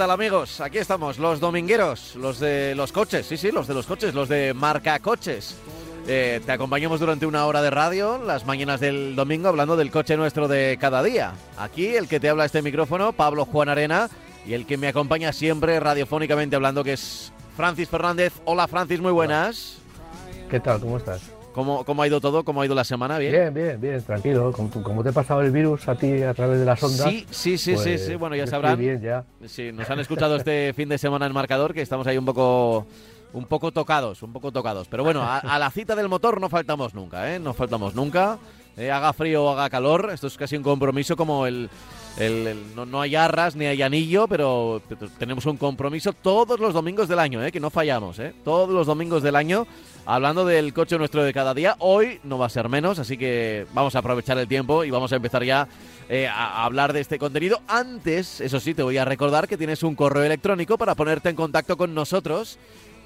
tal amigos? Aquí estamos, los domingueros, los de los coches, sí, sí, los de los coches, los de marca coches. Eh, te acompañamos durante una hora de radio, las mañanas del domingo, hablando del coche nuestro de cada día. Aquí el que te habla este micrófono, Pablo Juan Arena, y el que me acompaña siempre radiofónicamente hablando, que es Francis Fernández. Hola Francis, muy buenas. ¿Qué tal? ¿Cómo estás? ¿Cómo, ¿Cómo ha ido todo? ¿Cómo ha ido la semana? ¿Bien? Bien, bien, bien, tranquilo. Como, como te ha pasado el virus a ti a través de las ondas. Sí, sí, sí, pues, sí, sí. Bueno, ya sabrán. bien ya. Sí, nos han escuchado este fin de semana en marcador, que estamos ahí un poco, un poco tocados, un poco tocados. Pero bueno, a, a la cita del motor no faltamos nunca, ¿eh? No faltamos nunca. Eh, haga frío o haga calor, esto es casi un compromiso como el... el- no, no hay arras ni hay anillo, pero, tenemos un compromiso todos los domingos del año, ¿eh? que no fallamos, ¿eh? todos los domingos del año, hablando del coche nuestro de cada día. Hoy no va a ser menos, así que vamos a aprovechar el tiempo y vamos a empezar ya eh, a hablar de este contenido. Antes, eso sí, te voy a recordar que tienes un correo electrónico para ponerte en contacto con nosotros,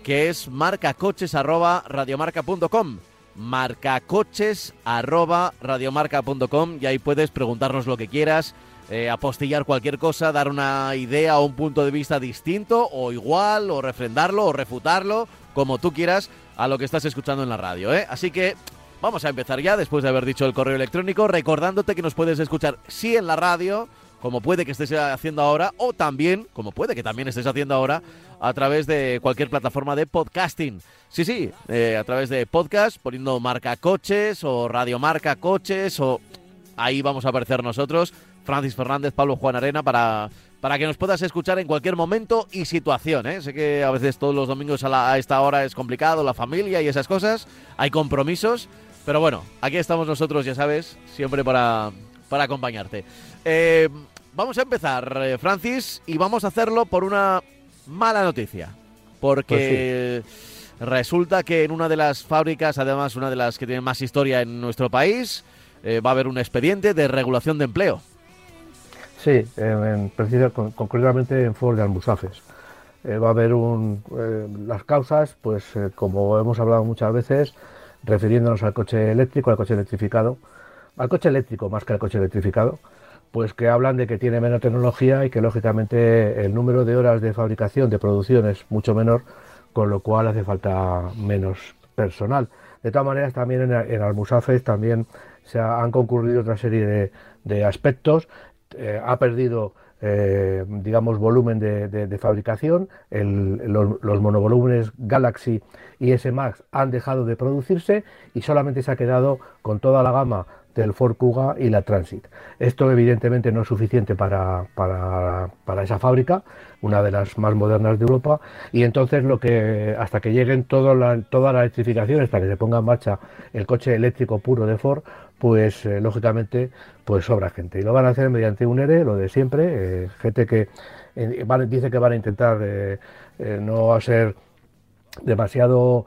que es marcacoches@radiomarca.com marcacoches@radiomarca.com y ahí puedes preguntarnos lo que quieras, eh, apostillar cualquier cosa, dar una idea o un punto de vista distinto o igual o refrendarlo o refutarlo, como tú quieras, a lo que estás escuchando en la radio, ¿eh? Así que vamos a empezar ya después de haber dicho el correo electrónico, recordándote que nos puedes escuchar sí en la radio, como puede que estés haciendo ahora, o también, como puede que también estés haciendo ahora, a través de cualquier plataforma de podcasting. Sí, sí, eh, a través de podcast, poniendo marca coches o radio marca coches, o ahí vamos a aparecer nosotros, Francis Fernández, Pablo Juan Arena, para, para que nos puedas escuchar en cualquier momento y situación. ¿eh? Sé que a veces todos los domingos a, la- a esta hora es complicado, la familia y esas cosas, hay compromisos, pero bueno, aquí estamos nosotros, ya sabes, siempre para, para acompañarte. Eh, vamos a empezar, eh, Francis, y vamos a hacerlo por una mala noticia. Porque resulta que en una de las fábricas, además una de las que tiene más historia en nuestro país, eh, va a haber un expediente de regulación de empleo. Sí, en, concretamente en Ford de Almusafes. Eh, va a haber un, eh, las causas, pues eh, como hemos hablado muchas veces, refiriéndonos al coche eléctrico, al coche electrificado, al coche eléctrico más que al coche electrificado, pues que hablan de que tiene menos tecnología y que lógicamente el número de horas de fabricación, de producción es mucho menor, con lo cual hace falta menos personal. De todas maneras, también en, en Almusafes también se ha- han concurrido otra serie de aspectos. Eh, ha perdido, eh, digamos, volumen de, fabricación. Los, los monovolúmenes Galaxy y S Max han dejado de producirse y solamente se ha quedado con toda la gama del Ford Kuga y la Transit. Esto evidentemente no es suficiente para, para, para esa fábrica, una de las más modernas de Europa, y entonces lo que hasta que lleguen toda la electrificación, hasta que se ponga en marcha el coche eléctrico puro de Ford, pues eh, lógicamente pues sobra gente. Y lo van a hacer mediante un ERE, lo de siempre, eh, gente que dice que van a intentar eh, no hacer demasiado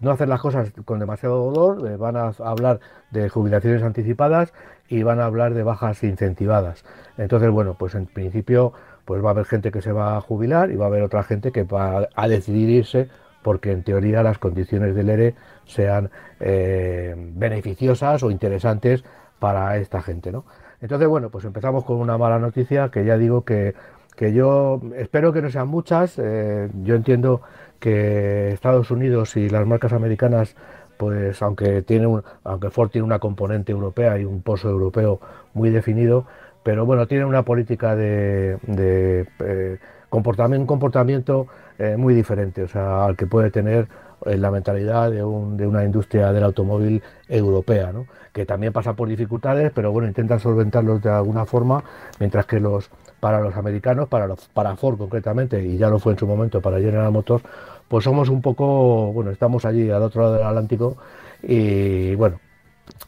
no hacer las cosas con demasiado dolor, van a hablar de jubilaciones anticipadas y van a hablar de bajas incentivadas. Entonces, bueno, pues en principio pues va a haber gente que se va a jubilar y va a haber otra gente que va a decidir irse porque en teoría las condiciones del ERE sean eh, beneficiosas o interesantes para esta gente, ¿no? Entonces, bueno, pues empezamos con una mala noticia que ya digo que, que yo espero que no sean muchas. eh, yo entiendo que Estados Unidos y las marcas americanas, pues aunque tiene un, aunque Ford tiene una componente europea y un pozo europeo muy definido, pero bueno, tiene una política de, de eh, comportamiento eh, muy diferente, o sea, al que puede tener eh, la mentalidad de, un- de una industria del automóvil europea, ¿no? que también pasa por dificultades, pero bueno, intentan solventarlos de alguna forma, mientras que los para los americanos, para los, para Ford concretamente, y ya lo fue en su momento para General Motors, pues somos un poco, bueno, estamos allí al otro lado del Atlántico y bueno,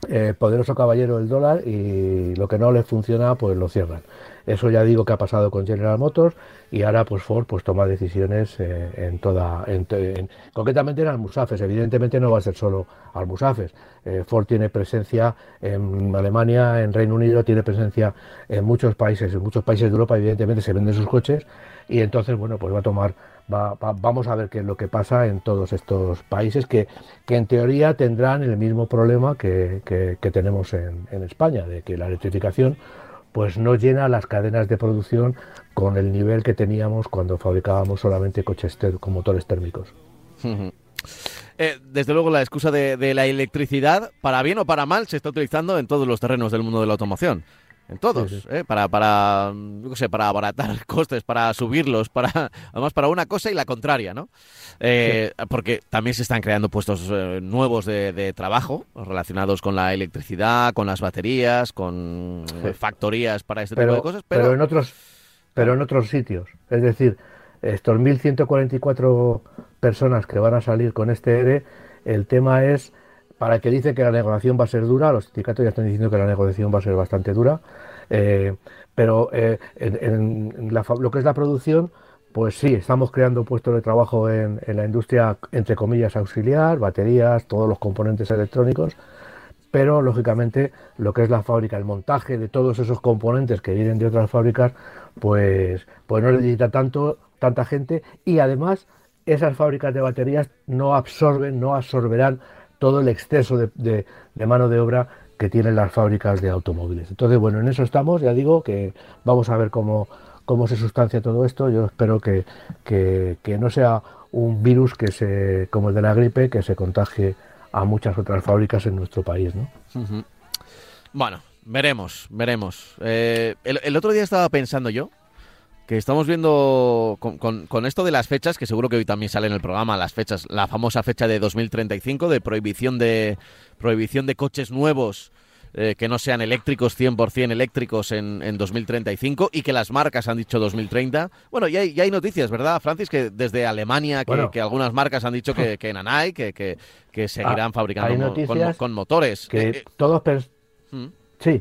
eh, poderoso caballero el dólar y lo que no le funciona pues lo cierran. Eso ya digo que ha pasado con General Motors y ahora pues Ford pues toma decisiones eh, en toda, en, concretamente en Almusafes. Evidentemente no va a ser solo Almusafes. Eh, Ford tiene presencia en Alemania, en Reino Unido, tiene presencia en muchos países, en muchos países de Europa evidentemente se venden sus coches y entonces bueno pues va a tomar vamos a ver qué es lo que pasa en todos estos países que, que en teoría tendrán el mismo problema que, que, tenemos en, España, de que la electrificación pues no llena las cadenas de producción con el nivel que teníamos cuando fabricábamos solamente coches con motores térmicos. Eh, desde luego la excusa de, la electricidad, para bien o para mal, se está utilizando en todos los terrenos del mundo de la automoción en todos, ¿eh? para, para, yo sé, para abaratar costes, para subirlos, para, además para una cosa y la contraria, ¿no? Eh, porque también se están creando puestos eh, nuevos de, trabajo relacionados con la electricidad, con las baterías, con factorías para este tipo de cosas, pero... en otros, pero en otros sitios, es decir, estos 1.144 personas que van a salir con este ERE, el tema es para el que dice que la negociación va a ser dura, los sindicatos ya están diciendo que la negociación va a ser bastante dura, eh, pero eh, en, lo que es la producción, pues sí, estamos creando puestos de trabajo en, la industria, entre comillas, auxiliar, baterías, todos los componentes electrónicos, pero lógicamente lo que es la fábrica, el montaje de todos esos componentes que vienen de otras fábricas, pues, pues no necesita tanto, tanta gente y además esas fábricas de baterías no absorben, no absorberán todo el exceso de, mano de obra que tienen las fábricas de automóviles. Entonces, bueno, en eso estamos, ya digo que vamos a ver cómo, cómo se sustancia todo esto. Yo espero que, que, no sea un virus que se, como el de la gripe, que se contagie a muchas otras fábricas en nuestro país. ¿no? Bueno, veremos, veremos. Eh, el, otro día estaba pensando yo que estamos viendo con, esto de las fechas, que seguro que hoy también sale en el programa, las fechas, la famosa fecha de 2035 de prohibición de prohibición de coches nuevos eh, que no sean eléctricos 100% eléctricos en, en 2035 y que las marcas han dicho 2030. Bueno, ya hay, hay noticias, ¿verdad, Francis? Que desde Alemania, que, algunas marcas han dicho que, que Nanay, que, que, seguirán ah, fabricando con, motores. Que eh, eh, todos... ¿Mm? Sí,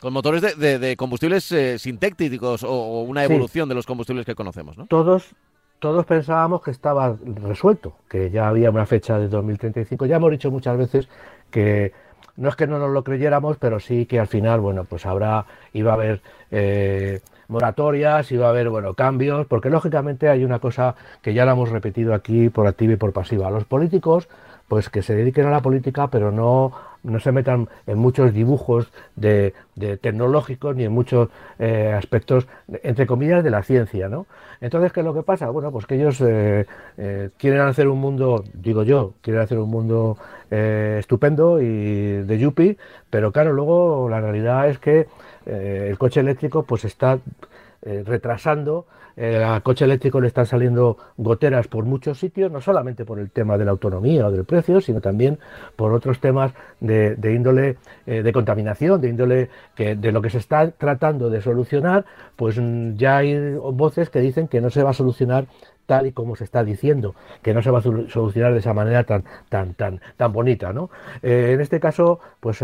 con motores de, combustibles eh, sintéticos o, una evolución de los combustibles que conocemos, ¿no? Todos, todos pensábamos que estaba resuelto, que ya había una fecha de 2035. Ya hemos dicho muchas veces que no es que no nos lo creyéramos, pero sí que al final, bueno, pues habrá, iba a haber eh, moratorias, iba a haber, bueno, cambios, porque lógicamente hay una cosa que ya la hemos repetido aquí por activa y por pasiva. Los políticos, pues que se dediquen a la política, pero no no se metan en muchos dibujos de, tecnológicos ni en muchos eh, aspectos, entre comillas, de la ciencia, ¿no? Entonces, ¿qué es lo que pasa? Bueno, pues que ellos eh, eh, quieren hacer un mundo, digo yo, quieren hacer un mundo estupendo y de yuppie, pero claro, luego la realidad es que el coche eléctrico pues está retrasando eh, coche eléctrico le están saliendo goteras por muchos sitios, no solamente por el tema de la autonomía o del precio, sino también por otros temas de, índole eh, de contaminación, de índole que de lo que se está tratando de solucionar, pues ya hay voces que dicen que no se va a solucionar tal y como se está diciendo, que no se va a solucionar de esa manera tan tan tan tan bonita, ¿no? Eh, en este caso, pues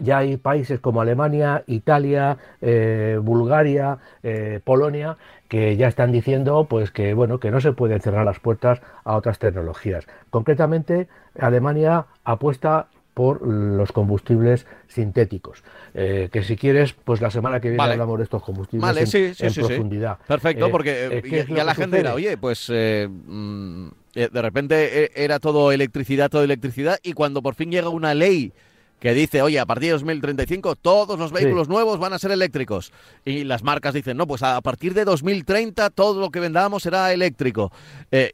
ya hay países como Alemania, Italia, eh, Bulgaria, eh, Polonia que ya están diciendo pues que bueno que no se pueden cerrar las puertas a otras tecnologías. Concretamente, Alemania apuesta por los combustibles sintéticos. Eh, que si quieres, pues la semana que viene hablamos de estos combustibles en, profundidad. Perfecto, porque ya, la gente era, oye, pues mm, de repente era todo electricidad, todo electricidad, y cuando por fin llega una ley que dice, oye, a partir de 2035 todos los vehículos nuevos van a ser eléctricos. Y las marcas dicen, no, pues a partir de 2030 todo lo que vendamos será eléctrico. Eh,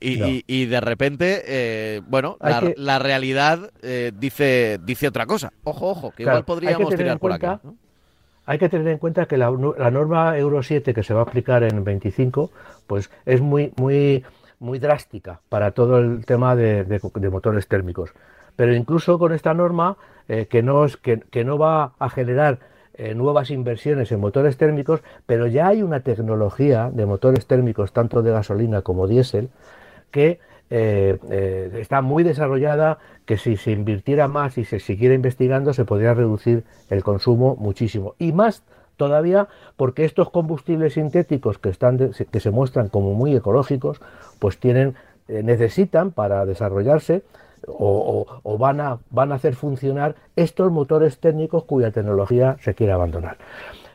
y, de repente, eh, bueno, la, realidad eh, dice, dice otra cosa. Ojo, ojo, que igual podríamos tirar por aquí. Hay que tener en cuenta que la, norma Euro 7 que se va a aplicar en 25, pues es muy, muy, muy drástica para todo el tema de motores térmicos. Pero incluso con esta norma, eh, que, no es, que, no va a generar eh, nuevas inversiones en motores térmicos, pero ya hay una tecnología de motores térmicos, tanto de gasolina como diésel, que está muy desarrollada, que si se invirtiera más y se siguiera investigando se podría reducir el consumo muchísimo. Y más todavía porque estos combustibles sintéticos que, están que se muestran como muy ecológicos, pues tienen, necesitan para desarrollarse o, van, a, van a hacer funcionar estos motores técnicos cuya tecnología se quiere abandonar.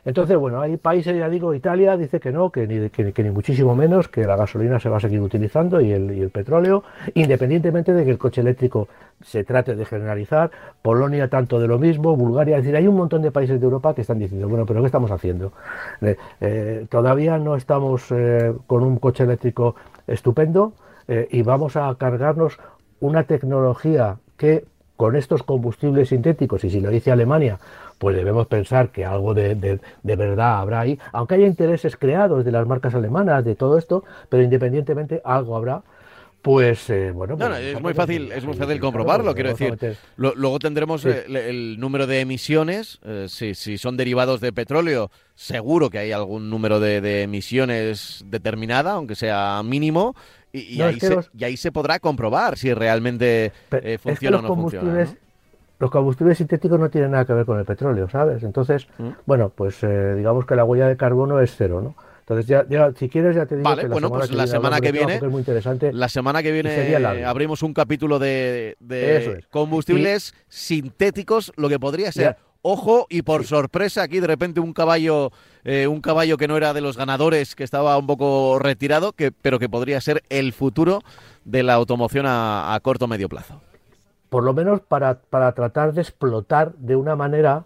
Entonces, bueno, hay países, ya digo, Italia dice que no, que ni, que, ni muchísimo menos, que la gasolina se va a seguir utilizando y el, petróleo, independientemente de que el coche eléctrico se trate de generalizar. Polonia tanto de lo mismo, Bulgaria, es decir, hay un montón de países de Europa que están diciendo, bueno, pero ¿qué estamos haciendo? Eh, eh, todavía no estamos eh, con un coche eléctrico estupendo y vamos a cargarnos una tecnología que con estos combustibles sintéticos, y si lo dice Alemania, pues debemos pensar que algo de, de, verdad habrá ahí, aunque haya intereses creados de las marcas alemanas, de todo esto, pero independientemente algo habrá. Pues eh, bueno, pues es muy fácil, es muy fácil comprobarlo. Quiero decir, luego tendremos el, número de emisiones. Eh, si, si, son derivados de petróleo, seguro que hay algún número de, de emisiones determinada, aunque sea mínimo. Y, ahí se, podrá comprobar si realmente eh, funciona o no funciona. Los combustibles sintéticos no tienen nada que ver con el petróleo, ¿sabes? Entonces, mm. bueno, pues eh, digamos que la huella de carbono es cero, ¿no? Entonces, ya, si quieres, ya te digo que la bueno, pues la semana que viene, muy interesante. La semana que viene abrimos un capítulo de, combustibles sintéticos, lo que podría ser Ojo, y por sorpresa, aquí de repente un caballo, eh, un caballo que no era de los ganadores, que estaba un poco retirado, que, pero que podría ser el futuro de la automoción a, corto o medio plazo. Por lo menos para, tratar de explotar de una manera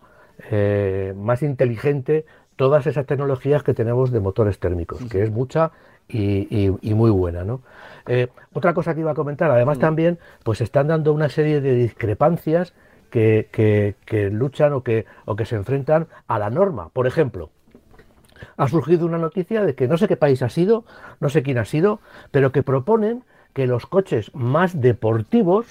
eh, más inteligente todas esas tecnologías que tenemos de motores térmicos, que es mucha y, muy buena. ¿no? Eh, otra cosa que iba a comentar, además también, pues están dando una serie de discrepancias que, luchan o que, o que se enfrentan a la norma. Por ejemplo, ha surgido una noticia de que no sé qué país ha sido, no sé quién ha sido, pero que proponen que los coches más deportivos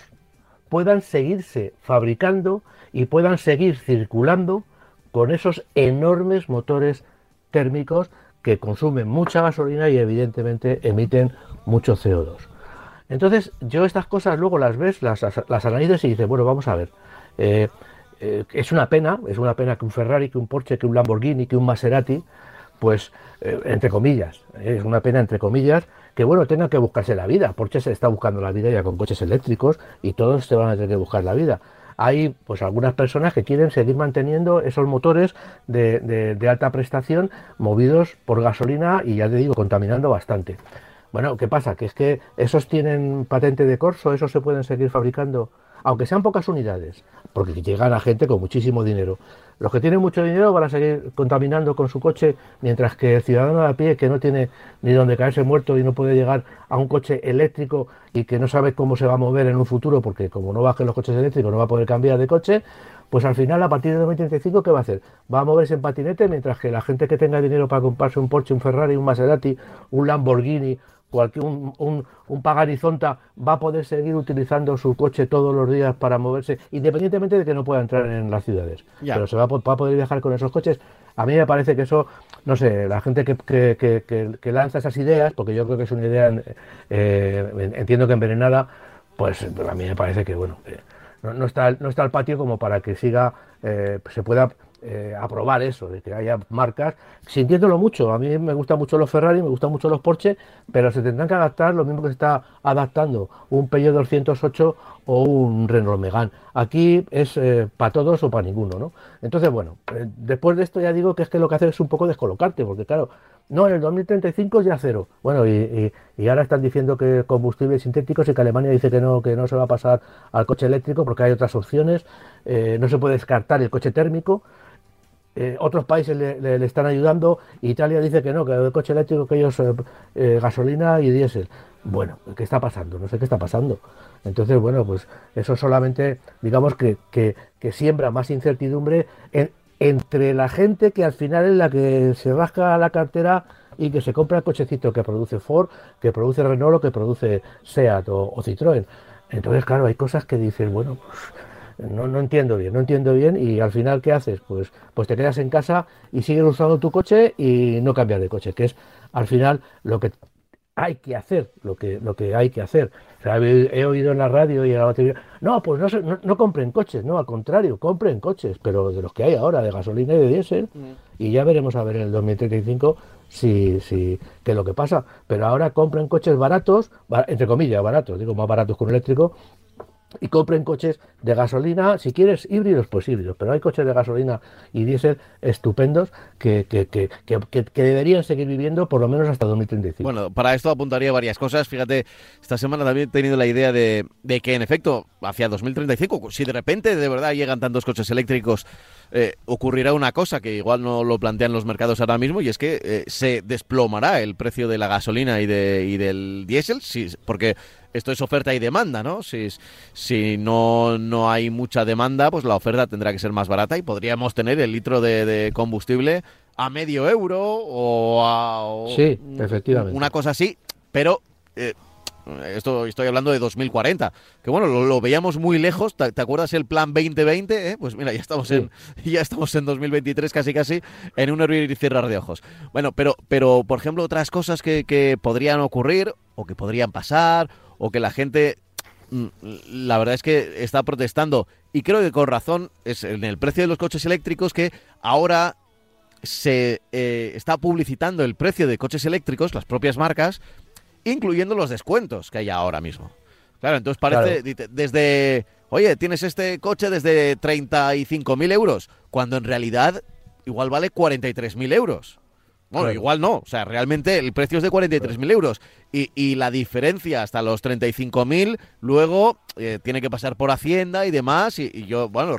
puedan seguirse fabricando y puedan seguir circulando con esos enormes motores térmicos que consumen mucha gasolina y evidentemente emiten mucho CO2. Entonces yo estas cosas luego las ves, las, las analizas y dices, bueno, vamos a ver, eh, eh, es una pena, es una pena que un Ferrari, que un Porsche, que un Lamborghini, que un Maserati, pues eh, entre comillas, es una pena entre comillas, que bueno, tengan que buscarse la vida. Porsche se está buscando la vida ya con coches eléctricos y todos se van a tener que buscar la vida. Hay pues algunas personas que quieren seguir manteniendo esos motores de, de alta prestación movidos por gasolina y ya te digo, contaminando bastante. Bueno, ¿qué pasa? Que es que esos tienen patente de corso, esos se pueden seguir fabricando aunque sean pocas unidades, porque llegan a gente con muchísimo dinero. Los que tienen mucho dinero van a seguir contaminando con su coche, mientras que el ciudadano de a pie, que no tiene ni donde caerse muerto y no puede llegar a un coche eléctrico y que no sabe cómo se va a mover en un futuro, porque como no bajen los coches eléctricos no va a poder cambiar de coche, pues al final a partir de 2035 ¿qué va a hacer? Va a moverse en patinete, mientras que la gente que tenga dinero para comprarse un Porsche, un Ferrari, un Maserati, un Lamborghini cualquier un, un, un, pagarizonta va a poder seguir utilizando su coche todos los días para moverse, independientemente de que no pueda entrar en las ciudades. Pero se va a, poder viajar con esos coches. A mí me parece que eso, no sé, la gente que, que, que, lanza esas ideas, porque yo creo que es una idea, eh, entiendo que envenenada, pues a mí me parece que, bueno, no, no, está, no está el patio como para que siga, eh, se pueda eh, aprobar eso, de que haya marcas, sintiéndolo mucho. A mí me gustan mucho los Ferrari, me gustan mucho los Porsche, pero se tendrán que adaptar lo mismo que se está adaptando un Peugeot 208 o un Renault Megane. Aquí es eh, para todos o para ninguno, ¿no? Entonces, bueno, eh, después de esto ya digo que es que lo que hace es un poco descolocarte, porque claro, no, en el 2035 ya cero. Bueno, y, y, ahora están diciendo que combustibles sintéticos y que Alemania dice que no, que no se va a pasar al coche eléctrico porque hay otras opciones. no se puede descartar el coche térmico. Eh, otros países le, están ayudando. Italia dice que no, que el coche eléctrico que ellos eh, eh, gasolina y diésel. Bueno, ¿qué está pasando? No sé qué está pasando. Entonces, bueno, pues eso solamente, digamos que, que, siembra más incertidumbre entre la gente que al final es la que se rasca la cartera y que se compra el cochecito que produce Ford, que produce Renault o que produce Seat o, o Citroën. Entonces, claro, hay cosas que dicen, bueno, pues no, no entiendo bien, no entiendo bien y al final ¿qué haces? Pues, pues te quedas en casa y sigues usando tu coche y no cambias de coche, que es al final lo que hay que hacer lo que, lo que hay que hacer. he, oído en la radio y en la batería, no, pues no, no, compren coches, no, al contrario, compren coches, pero de los que hay ahora, de gasolina y de diésel, mm. y ya veremos a ver en el 2035 si, si, qué es lo que pasa. Pero ahora compren coches baratos, entre comillas, baratos, digo más baratos que un eléctrico, y compren coches de gasolina, si quieres híbridos, pues híbridos, pero hay coches de gasolina y diésel estupendos que, que, que, que, deberían seguir viviendo por lo menos hasta 2035. Bueno, para esto apuntaría varias cosas. Fíjate, esta semana también he tenido la idea de, de que, en efecto, hacia 2035, si de repente de verdad llegan tantos coches eléctricos, eh, ocurrirá una cosa que igual no lo plantean los mercados ahora mismo, y es que eh, se desplomará el precio de la gasolina y, de, y del diésel, sí, porque esto es oferta y demanda, ¿no? Si, si no, no hay mucha demanda, pues la oferta tendrá que ser más barata y podríamos tener el litro de, combustible a medio euro o a... sí, efectivamente. Una cosa así, pero... Eh, esto estoy hablando de 2040, que bueno, lo, veíamos muy lejos, ¿Te, acuerdas el plan 2020? Eh? Pues mira, ya estamos en ya estamos en 2023 casi casi en un abrir y cerrar de ojos. Bueno, pero pero por ejemplo, otras cosas que, que podrían ocurrir o que podrían pasar o que la gente mm, la verdad es que está protestando y creo que con razón es en el precio de los coches eléctricos que ahora se eh, está publicitando el precio de coches eléctricos, las propias marcas, incluyendo los descuentos que hay ahora mismo. Claro, entonces parece desde, oye, tienes este coche desde 35.000 euros, cuando en realidad igual vale 43.000 euros. Bueno, igual no. O sea, realmente el precio es de 43.000 euros. Y, y, la diferencia hasta los 35.000, luego eh, tiene que pasar por Hacienda y demás. Y, yo, bueno,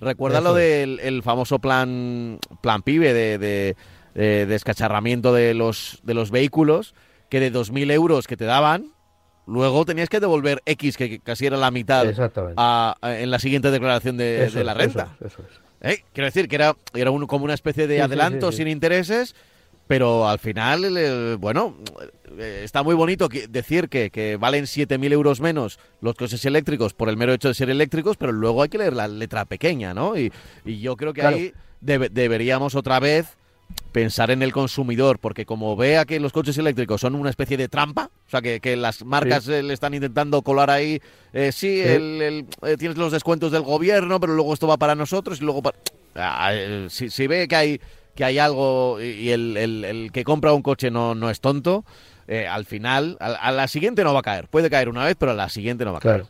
recuerda lo del el famoso plan, plan PIBE de, de, de, descacharramiento de los, de los vehículos, que de 2.000 euros que te daban, luego tenías que devolver X, que casi era la mitad, en la siguiente declaración de, la renta. Eso, ¿Eh? Quiero decir que era, era como una especie de adelanto sin intereses pero al final, bueno, eh, está muy bonito decir que, que valen 7.000 euros menos los coches eléctricos por el mero hecho de ser eléctricos, pero luego hay que leer la letra pequeña, ¿no? Y, yo creo que ahí deberíamos otra vez pensar en el consumidor, porque como vea que los coches eléctricos son una especie de trampa, o sea, que, las marcas eh, le están intentando colar ahí, eh, sí, El, tienes los descuentos del gobierno, pero luego esto va para nosotros y luego para... Ah, si, si ve que hay que hay algo y el, el, que compra un coche no, no es tonto, eh, al final, a, la siguiente no va a caer. Puede caer una vez, pero a la siguiente no va a caer.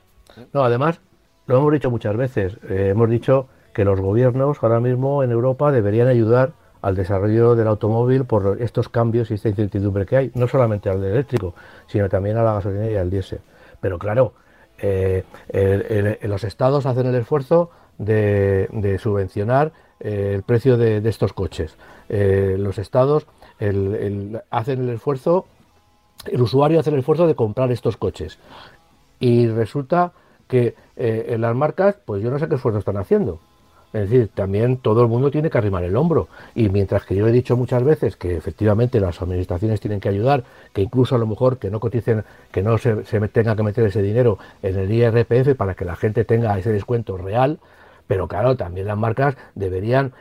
No, además, lo hemos dicho muchas veces, eh, hemos dicho que los gobiernos ahora mismo en Europa deberían ayudar al desarrollo del automóvil por estos cambios y esta incertidumbre que hay, no solamente al eléctrico, sino también a la gasolina y al diésel. Pero claro, eh, los estados hacen el esfuerzo de, de subvencionar eh, el precio de, estos coches. Eh, los estados hacen el esfuerzo, el usuario hace el esfuerzo de comprar estos coches. Y resulta que eh, en las marcas, pues yo no sé qué esfuerzo están haciendo. Es decir, también todo el mundo tiene que arrimar el hombro. Y mientras que yo he dicho muchas veces que efectivamente las administraciones tienen que ayudar, que incluso a lo mejor que no coticen, que no se, se tenga que meter ese dinero en el IRPF para que la gente tenga ese descuento real, pero claro, también las marcas deberían,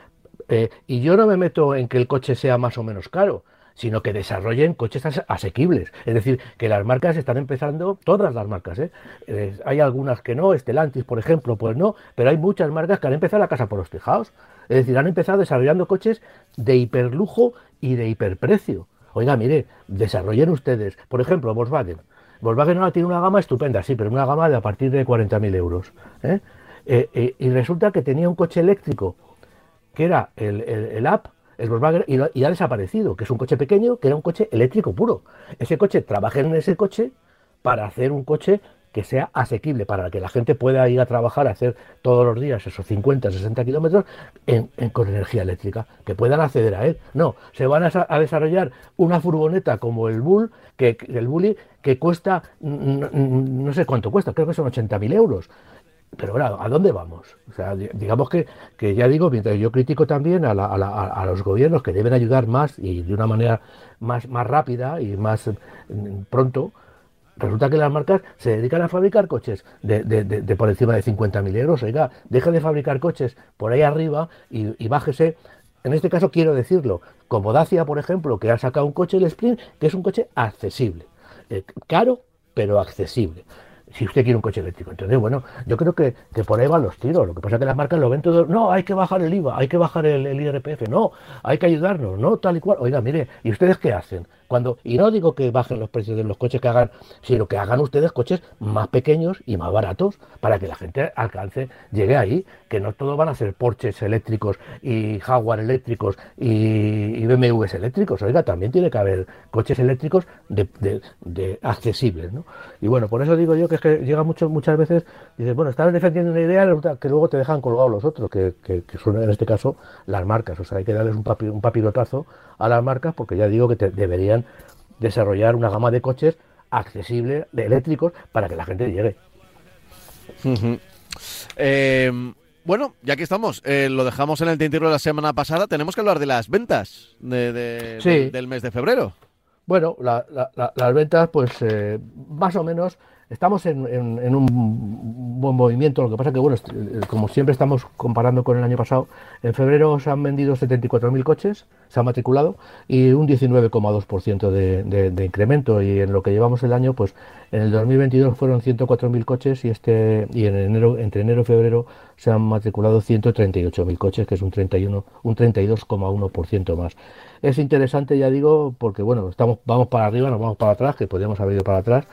eh, y yo no me meto en que el coche sea más o menos caro, sino que desarrollen coches asequibles. Es decir, que las marcas están empezando, todas las marcas, ¿eh? ¿eh? hay algunas que no, Estelantis, por ejemplo, pues no, pero hay muchas marcas que han empezado la casa por los tejados. Es decir, han empezado desarrollando coches de hiperlujo y de hiperprecio. Oiga, mire, desarrollen ustedes, por ejemplo, Volkswagen. Volkswagen ahora tiene una gama estupenda, sí, pero una gama de a partir de 40.000 euros. Eh, eh, y resulta que tenía un coche eléctrico, que era el, el, App, el Volkswagen, y, ha desaparecido, que es un coche pequeño, que era un coche eléctrico puro. Ese coche, trabajé en ese coche para hacer un coche que sea asequible, para que la gente pueda ir a trabajar, a hacer todos los días esos 50, 60 kilómetros con energía eléctrica, que puedan acceder a él. No, se van a, desarrollar una furgoneta como el Bull, que, el Bully, que cuesta, no sé cuánto cuesta, creo que son 80.000 euros pero bueno, ¿a dónde vamos? O sea, digamos que, que ya digo, mientras yo critico también a, a, los gobiernos que deben ayudar más y de una manera más, más rápida y más mm, pronto, resulta que las marcas se dedican a fabricar coches de, de, por encima de 50.000 euros. Oiga, deje de fabricar coches por ahí arriba y, y, bájese. En este caso quiero decirlo, como Dacia, por ejemplo, que ha sacado un coche, el Sprint, que es un coche accesible. eh, caro, pero accesible si usted quiere un coche eléctrico. Entonces, bueno, yo creo que, por ahí van los tiros. Lo que pasa es que las marcas lo ven todo. No, hay que bajar el IVA, hay que bajar el IRPF, no, hay que ayudarnos, no, tal y cual. Oiga, mire, ¿y ustedes qué hacen? Cuando, y no digo que bajen los precios de los coches que hagan, sino que hagan ustedes coches más pequeños y más baratos para que la gente alcance, llegue ahí, que no todos van a ser Porsches eléctricos y Jaguar eléctricos y, BMWs eléctricos. Oiga, también tiene que haber coches eléctricos de, accesibles. ¿no? Y bueno, por eso digo yo que es que llega mucho, muchas veces, dices, bueno, estás defendiendo una idea que luego te dejan colgados los otros, que, son en este caso las marcas. O sea, hay que darles un, un papirotazo a las marcas porque ya digo que deberían desarrollar una gama de coches accesible, de eléctricos, para que la gente llegue. Em, bueno, ya que estamos, eh, lo dejamos en el tintero de la semana pasada, tenemos que hablar de las ventas de, del mes de febrero. Bueno, las ventas, pues eh, más o menos Estamos en, un buen movimiento, lo que pasa que, bueno, eh, como siempre estamos comparando con el año pasado, en febrero se han vendido 74.000 coches, se han matriculado, y un 19,2% de, de, incremento, y en lo que llevamos el año, pues en el 2022 fueron 104.000 coches, y este y en enero entre enero y febrero se han matriculado 138.000 coches, que es un 31 un 32,1% más. Es interesante, ya digo, porque, bueno, estamos vamos para arriba, nos vamos para atrás, que podríamos haber ido para atrás,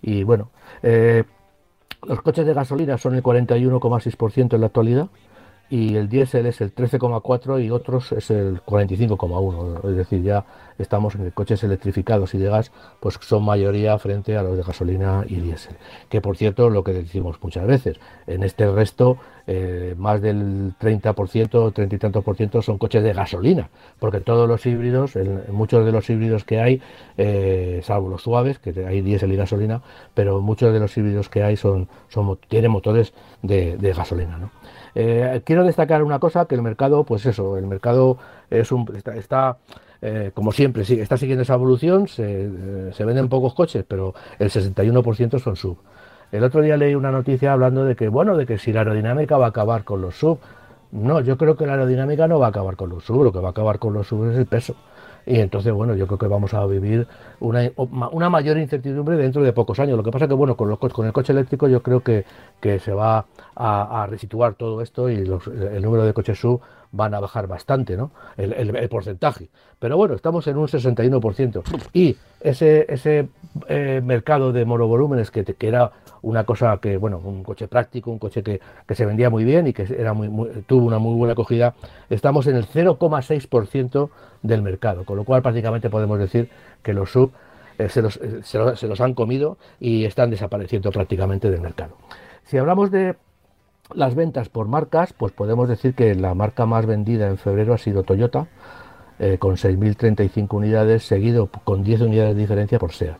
y bueno, eh, los coches de gasolina son el 41,6% en la actualidad y el diésel es el 13,4 y otros es el 45,1. Es decir, ya estamos en coches electrificados y de gas, pues son mayoría frente a los de gasolina y diésel. Que por cierto, lo que decimos muchas veces, en este resto, eh, más del 30%, 30 y tantos por ciento son coches de gasolina, porque todos los híbridos, muchos de los híbridos que hay, eh, salvo los suaves, que hay diésel y gasolina, pero muchos de los híbridos que hay son, son tienen motores de, de gasolina. ¿no? Eh, quiero destacar una cosa, que el mercado, pues eso, el mercado es un, está, eh, como siempre, está siguiendo esa evolución, se, se venden pocos coches, pero el 61% son sub. El otro día leí una noticia hablando de que, bueno, de que si la aerodinámica va a acabar con los sub. No, yo creo que la aerodinámica no va a acabar con los sub, lo que va a acabar con los sub es el peso. Y entonces, bueno, yo creo que vamos a vivir una, una mayor incertidumbre dentro de pocos años. Lo que pasa que, bueno, con, los, con el coche eléctrico yo creo que, que se va a, resituar todo esto y el número de coches sub van a bajar bastante, ¿no? El, porcentaje. Pero bueno, estamos en un 61%. Y ese, ese eh, mercado de monovolúmenes que, que era una cosa que, bueno, un coche práctico, un coche que, se vendía muy bien y que era muy, tuvo una muy buena acogida, estamos en el 0,6% del mercado, con lo cual prácticamente podemos decir que los sub eh, se, los, eh, se, los, han comido y están desapareciendo prácticamente del mercado. Si hablamos de las ventas por marcas, pues podemos decir que la marca más vendida en febrero ha sido Toyota, eh, con 6.035 unidades, seguido con 10 unidades de diferencia por SEAT.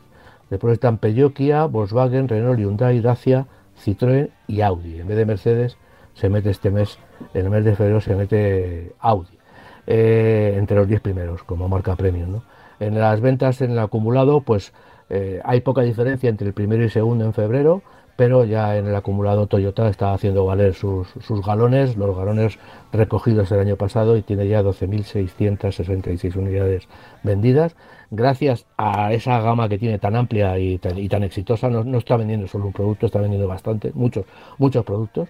Después están Peugeot, Kia, Volkswagen, Renault, Hyundai, Dacia, Citroën y Audi. En vez de Mercedes se mete este mes, en el mes de febrero se mete Audi, eh, entre los 10 primeros como marca premium. En las ventas en el acumulado, pues eh, hay poca diferencia entre el primero y segundo en febrero pero ya en el acumulado Toyota está haciendo valer sus, galones, los galones recogidos el año pasado y tiene ya 12.666 unidades vendidas. Gracias a esa gama que tiene tan amplia y tan, exitosa, no, está vendiendo solo un producto, está vendiendo bastante, muchos, muchos productos.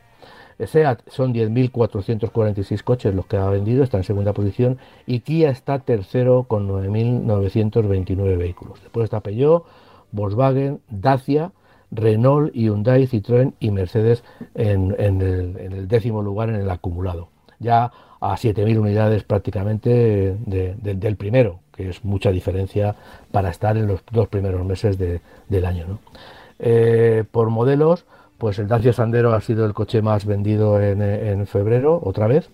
SEAT son 10.446 coches los que ha vendido, está en segunda posición, y Kia está tercero con 9.929 vehículos. Después está Peugeot, Volkswagen, Dacia, Renault, Hyundai, Citroën y Mercedes en, el, décimo lugar en el acumulado. Ya a 7.000 unidades prácticamente del primero, que es mucha diferencia para estar en los dos primeros meses del año. Eh, por modelos, pues el Dacia Sandero ha sido el coche más vendido en, febrero, otra vez.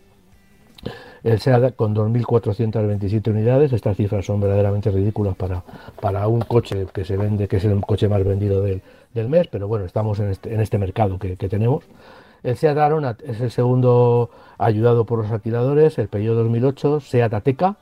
El SEAT con 2.427 unidades, estas cifras son verdaderamente ridículas para, para un coche que se vende, que es el coche más vendido del, del mes, pero bueno, estamos en este, en este mercado que, tenemos. El Seat Arona es el segundo ayudado por los alquiladores, el Peugeot 2008, Seat Ateca,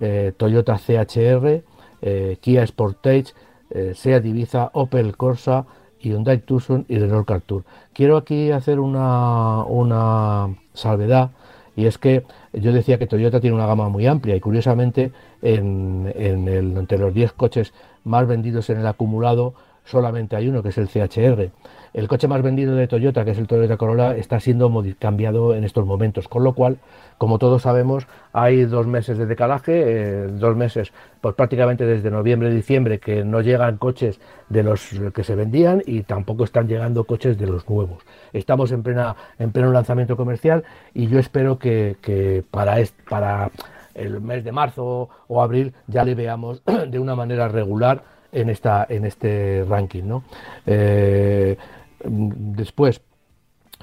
eh, Toyota CHR, eh, Kia Sportage, eh, Seat Ibiza, Opel Corsa, Hyundai Tucson y Renault Tour. Quiero aquí hacer una, una salvedad y es que yo decía que Toyota tiene una gama muy amplia y curiosamente en, el, entre los 10 coches más vendidos en el acumulado solamente hay uno, que es el CHR. El coche más vendido de Toyota, que es el Toyota Corolla, está siendo cambiado en estos momentos, con lo cual, como todos sabemos, hay dos meses de decalaje, eh, dos meses, pues prácticamente desde noviembre, diciembre, que no llegan coches de los que se vendían y tampoco están llegando coches de los nuevos. Estamos en plena en pleno lanzamiento comercial y yo espero que, para, para el mes de marzo o abril ya le veamos de una manera regular en esta en este ranking, ¿no? Eh, Después,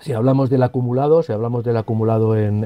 si hablamos del acumulado, si hablamos del acumulado en,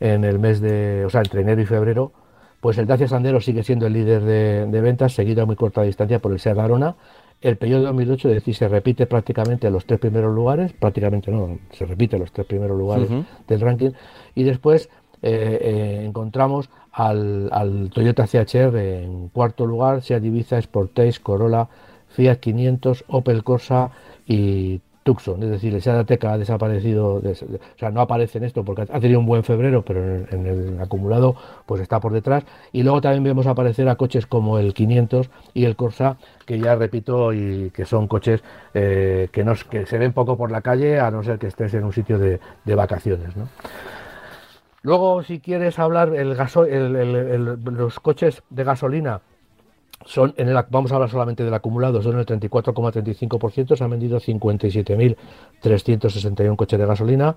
en, el mes de, o sea, entre enero y febrero, pues el Dacia Sandero sigue siendo el líder de, ventas, seguido a muy corta distancia por el Seat Arona. El periodo de 2008, es decir, se repite prácticamente los tres primeros lugares, prácticamente no, se repite los tres primeros lugares del ranking. Y después eh, eh, encontramos al, al, Toyota CHR en cuarto lugar, Seat Ibiza, Sportage, Corolla, Fiat 500, Opel Corsa y Tucson, es decir, el Seat ha desaparecido, o sea, no aparece en esto porque ha tenido un buen febrero, pero en, el acumulado pues está por detrás. Y luego también vemos aparecer a coches como el 500 y el Corsa, que ya repito, y que son coches eh, que, no, que se ven poco por la calle, a no ser que estés en un sitio de, vacaciones. ¿no? Luego, si quieres hablar, el los coches de gasolina son en el, vamos a hablar solamente del acumulado, son el 34,35%, se han vendido 57.361 coches de gasolina,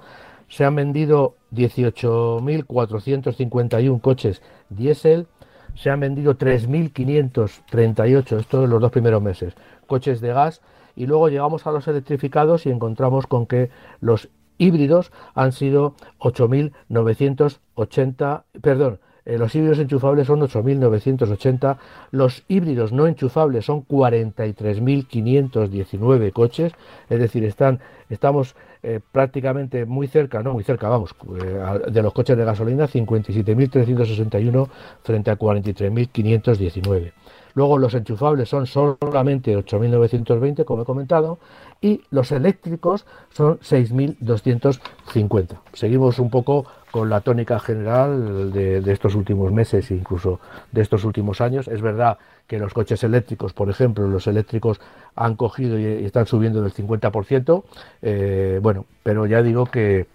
se han vendido 18.451 coches diésel, se han vendido 3.538, esto en los dos primeros meses, coches de gas, y luego llegamos a los electrificados y encontramos con que los híbridos han sido 8.980, perdón, eh, los híbridos enchufables son 8.980, los híbridos no enchufables son 43.519 coches, es decir, están, estamos eh, prácticamente muy cerca, no muy cerca, vamos, eh, de los coches de gasolina, 57.361 frente a 43.519. Luego los enchufables son solamente 8.920, como he comentado, y los eléctricos son 6.250. Seguimos un poco con la tónica general de, estos últimos meses e incluso de estos últimos años. Es verdad que los coches eléctricos, por ejemplo, los eléctricos han cogido y, están subiendo del 50%, eh, bueno, pero ya digo que,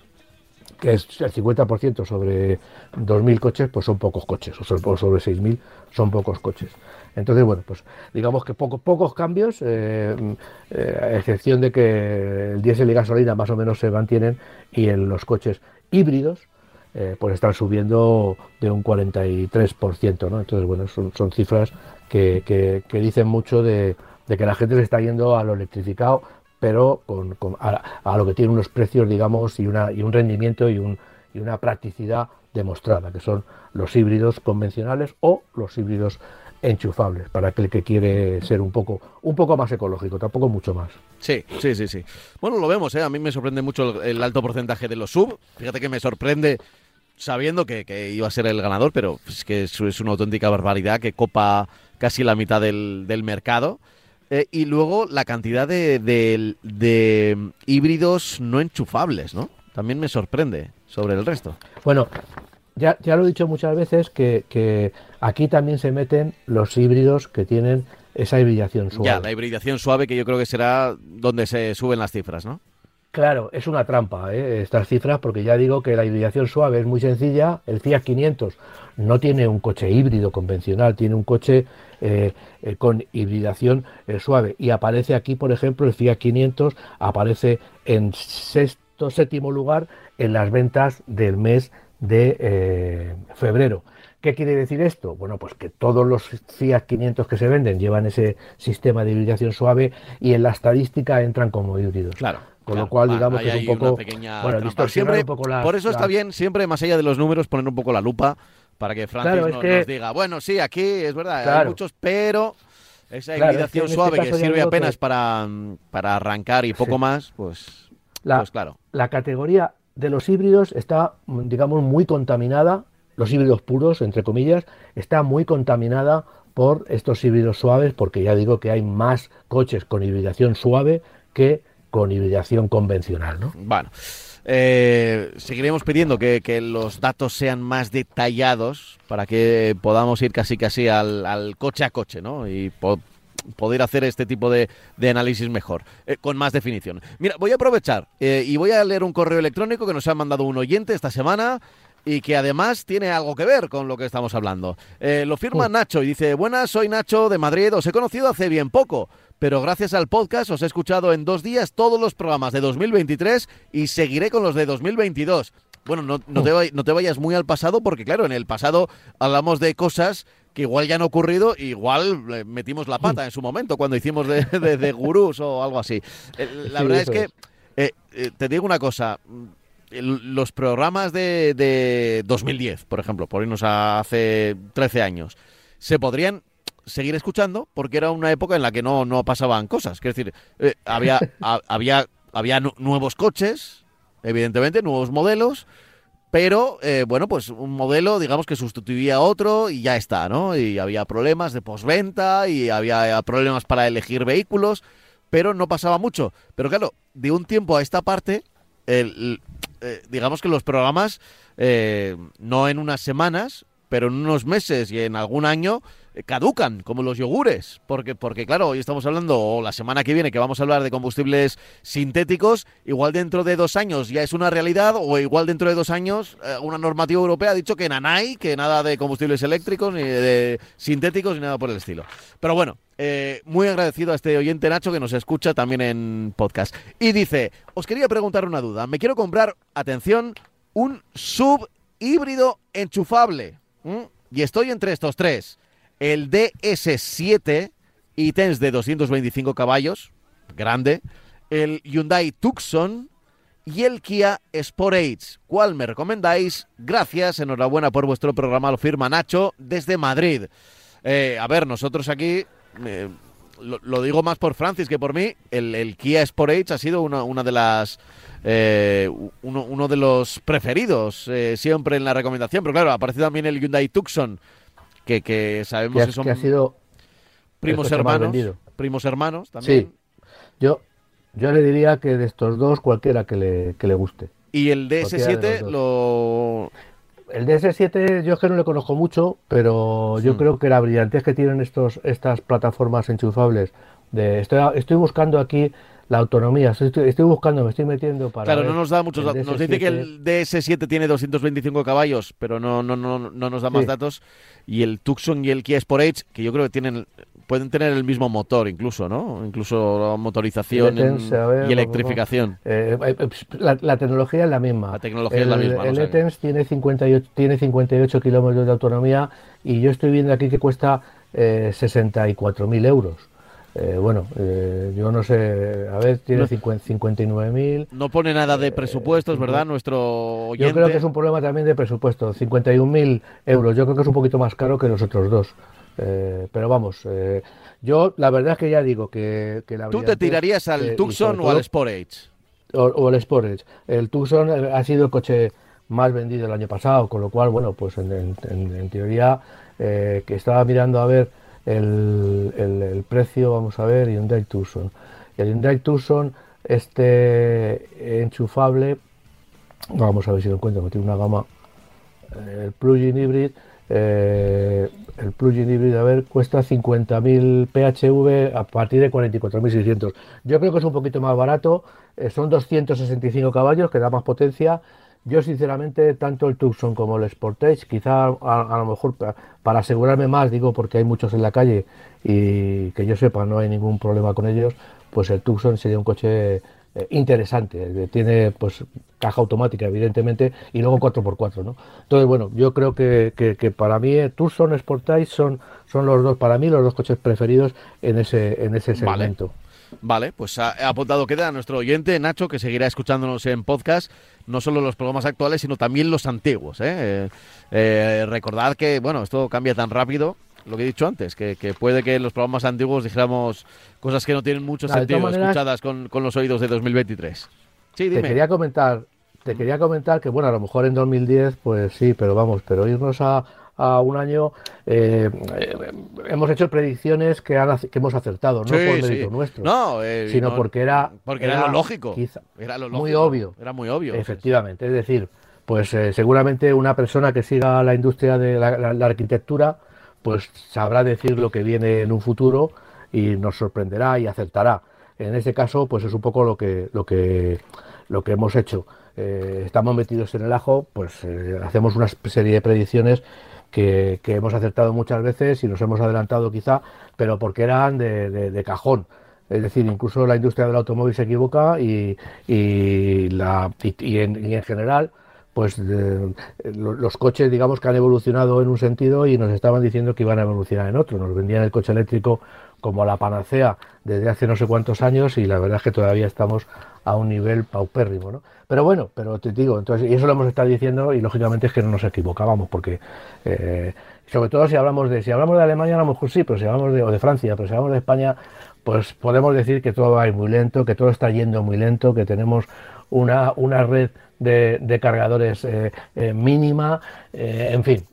que es el 50% sobre 2.000 coches, pues son pocos coches, o sobre 6.000 son pocos coches. Entonces, bueno, pues digamos que poco, pocos cambios, eh, eh, a excepción de que el diésel y gasolina más o menos se mantienen y en los coches híbridos, eh, pues están subiendo de un 43%, ¿no? Entonces, bueno, son, cifras que, dicen mucho de, que la gente se está yendo a lo electrificado, pero con, a, lo que tiene unos precios, digamos, y, una, y un rendimiento y, un, y una practicidad demostrada, que son los híbridos convencionales o los híbridos enchufables para aquel que quiere ser un poco un poco más ecológico, tampoco mucho más. Sí, sí, sí, sí. Bueno, lo vemos, ¿eh? a mí me sorprende mucho el, el alto porcentaje de los sub. Fíjate que me sorprende sabiendo que, iba a ser el ganador, pero es que es, es una auténtica barbaridad que copa casi la mitad del, mercado. Eh, y luego la cantidad de, de, híbridos no enchufables, ¿no? También me sorprende sobre el resto. Bueno, ya, ya lo he dicho muchas veces que, que aquí también se meten los híbridos que tienen esa hibridación suave. Ya, la hibridación suave que yo creo que será donde se suben las cifras, ¿no? Claro, es una trampa ¿eh? estas cifras porque ya digo que la hibridación suave es muy sencilla. El Fiat 500 no tiene un coche híbrido convencional, tiene un coche eh, eh, con hibridación suave. Y aparece aquí, por ejemplo, el Fiat 500 aparece en sexto, séptimo lugar en las ventas del mes de febrero. ¿Qué quiere decir esto? Bueno, pues que todos los Fiat 500 que se venden llevan ese sistema de hibridación suave y en la estadística entran como híbridos. Claro. Con lo cual, digamos que es un poco. Bueno, siempre, un poco la, por eso está bien, siempre más allá de los números, poner un poco la lupa para que Francis nos, diga, bueno, sí, aquí es verdad, hay muchos, pero esa hibridación este suave que sirve apenas para, para arrancar y poco más, pues, la, pues claro. La categoría de los híbridos está, digamos, muy contaminada, los híbridos puros, entre comillas, está muy contaminada por estos híbridos suaves, porque ya digo que hay más coches con hibridación suave que con hibridación convencional. ¿no? Bueno. Eh, seguiremos pidiendo que, los datos sean más detallados para que podamos ir casi casi al, coche a coche, ¿no? Y poder hacer este tipo de, análisis mejor, eh, con más definición. Mira, voy a aprovechar eh, y voy a leer un correo electrónico que nos ha mandado un oyente esta semana y que además tiene algo que ver con lo que estamos hablando. Eh, lo firma Nacho y dice, buenas, soy Nacho de Madrid, os he conocido hace bien poco, pero gracias al podcast os he escuchado en dos días todos los programas de 2023 y seguiré con los de 2022. Bueno, no, no, te, no te vayas muy al pasado porque claro, en el pasado hablamos de cosas que igual ya han ocurrido, igual eh, metimos la pata en su momento cuando hicimos de, de, gurús o algo así. Eh, la verdad es que, te digo una cosa, los programas de, de 2010, por ejemplo, por irnos a hace 13 años, se podrían seguir escuchando porque era una época en la que no, no pasaban cosas. Es decir, eh, había, había, había nuevos coches, evidentemente, nuevos modelos, pero eh, bueno, pues un modelo, digamos, que sustituía a otro y ya está, ¿no? Y había problemas de posventa y había problemas para elegir vehículos, pero no pasaba mucho. Pero claro, de un tiempo a esta parte, el, eh, digamos que los programas, eh, no en unas semanas, pero en unos meses y en algún año, eh, caducan, como los yogures. Porque, porque, claro, hoy estamos hablando, o la semana que viene, que vamos a hablar de combustibles sintéticos, igual dentro de dos años ya es una realidad, o igual dentro de dos años una normativa europea ha dicho que nanay, que nada de combustibles eléctricos, ni de sintéticos, ni nada por el estilo. Pero bueno, eh, muy agradecido a este oyente Nacho que nos escucha también en podcast. Y dice, os quería preguntar una duda. Me quiero comprar, atención, un sub híbrido enchufable. Y estoy entre estos tres. El DS7, ítems de 225 caballos, grande. El Hyundai Tucson y el Kia Sportage. ¿Cuál me recomendáis? Gracias, enhorabuena por vuestro programa, lo firma Nacho desde Madrid. Eh, a ver, nosotros aquí lo, digo más por Francis que por mí, el, Kia Sportage ha sido una, de las eh, uno, uno, de los preferidos eh, siempre en la recomendación, pero claro, aparece también el Hyundai Tucson, que, que sabemos que, son ha sido primos hermanos, primos hermanos también. Sí, yo, yo le diría que de estos dos cualquiera que le, que le guste. Y el DS7 lo el DS7 yo es que no le conozco mucho, pero yo creo que la brillantez que tienen estos, estas plataformas enchufables, de, estoy, estoy buscando aquí la autonomía, estoy, buscando, me estoy metiendo para... Claro, no nos da muchos datos. Nos dice que el DS7 tiene 225 caballos, pero no, no, no, no nos da más datos. Y el Tucson y el Kia Sportage, que yo creo que tienen pueden tener el mismo motor incluso, ¿no? Incluso motorización y electrificación. Eh, la, tecnología es la misma. La tecnología es la misma. El ETENS tiene 58, tiene 58 kilómetros de autonomía y yo estoy viendo aquí que cuesta eh, 64.000 euros. Eh, bueno, yo no sé, a ver, tiene no, 59.000. No pone nada de presupuestos, ¿verdad? Nuestro oyente. Yo creo que es un problema también de presupuesto. 51.000 euros, yo creo que es un poquito más caro que los otros dos. Eh, pero vamos, eh, yo la verdad es que ya digo que, la ¿Tú te tirarías al Tucson o al Sportage? O, o, al Sportage. El Tucson eh, ha sido el coche más vendido el año pasado, con lo cual, bueno, pues en, teoría que estaba mirando a ver el, precio, vamos a ver, Hyundai Tucson. El Hyundai Tucson, este enchufable, vamos a ver si lo encuentro, que tiene una gama, el plug-in hybrid, eh, el plugin híbrido, a ver, cuesta 50.000 PHV a partir de 44.600. Yo creo que es un poquito más barato, eh, son 265 caballos, que da más potencia. Yo, sinceramente, tanto el Tucson como el Sportage, quizá a, lo mejor para asegurarme más, digo, porque hay muchos en la calle y que yo sepa, no hay ningún problema con ellos, pues el Tucson sería un coche eh, interesante. Tiene pues caja automática, evidentemente, y luego 4x4, ¿no? Entonces, bueno, yo creo que, que, para mí eh, Tucson, Sportage son, son los dos, para mí, los dos coches preferidos en ese, en ese segmento. Vale. Pues ha apuntado queda nuestro oyente Nacho, que seguirá escuchándonos en podcast, no solo los programas actuales, sino también los antiguos. ¿eh? Eh, recordad que, bueno, esto cambia tan rápido lo que he dicho antes, que, puede que en los programas antiguos dijéramos cosas que no tienen mucho sentido escuchadas con, los oídos de 2023. Sí, dime. Te quería comentar, te quería comentar que, bueno, a lo mejor en 2010, pues sí, pero vamos, pero irnos a, un año, eh, hemos hecho predicciones que, que hemos acertado, no por mérito nuestro, no, eh, sino porque era, porque era, lo lógico, era lo muy obvio, era muy obvio, efectivamente, es decir, pues eh, seguramente una persona que siga la industria de la arquitectura pues sabrá decir lo que viene en un futuro y nos sorprenderá y acertará. En este caso, pues es un poco lo que, lo que, lo que hemos hecho. Eh, estamos metidos en el ajo, pues eh, hacemos una serie de predicciones que, hemos acertado muchas veces y nos hemos adelantado quizá, pero porque eran de, cajón. Es decir, incluso la industria del automóvil se equivoca y, la, y en, general pues los coches digamos que han evolucionado en un sentido y nos estaban diciendo que iban a evolucionar en otro. Nos vendían el coche eléctrico como la panacea desde hace no sé cuántos años y la verdad es que todavía estamos a un nivel paupérrimo, ¿no? Pero bueno, pero te digo, entonces, y eso lo hemos estado diciendo y lógicamente es que no nos equivocábamos porque eh, sobre todo si hablamos de si hablamos de Alemania a lo mejor sí, pero si hablamos de, o de Francia, pero si hablamos de España, pues podemos decir que todo va muy lento, que todo está yendo muy lento, que tenemos una, una red de, cargadores eh, eh, mínima, eh, en fin,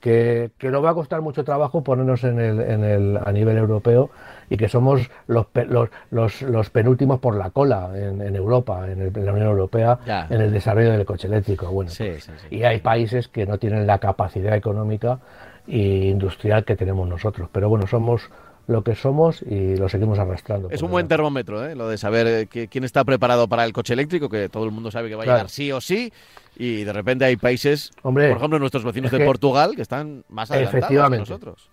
que, que, nos va a costar mucho trabajo ponernos en el, en el, a nivel europeo y que somos los, los, los, penúltimos por la cola en, Europa, en, la Unión Europea, en el desarrollo del coche eléctrico. Bueno, pues, y hay países que no tienen la capacidad económica e industrial que tenemos nosotros, pero bueno, somos lo que somos y lo seguimos arrastrando. Es un buen termómetro, ¿eh? lo de saber eh, quién está preparado para el coche eléctrico, que todo el mundo sabe que va a llegar sí o sí, y de repente hay países, por ejemplo nuestros vecinos de Portugal, que están más adelantados que nosotros.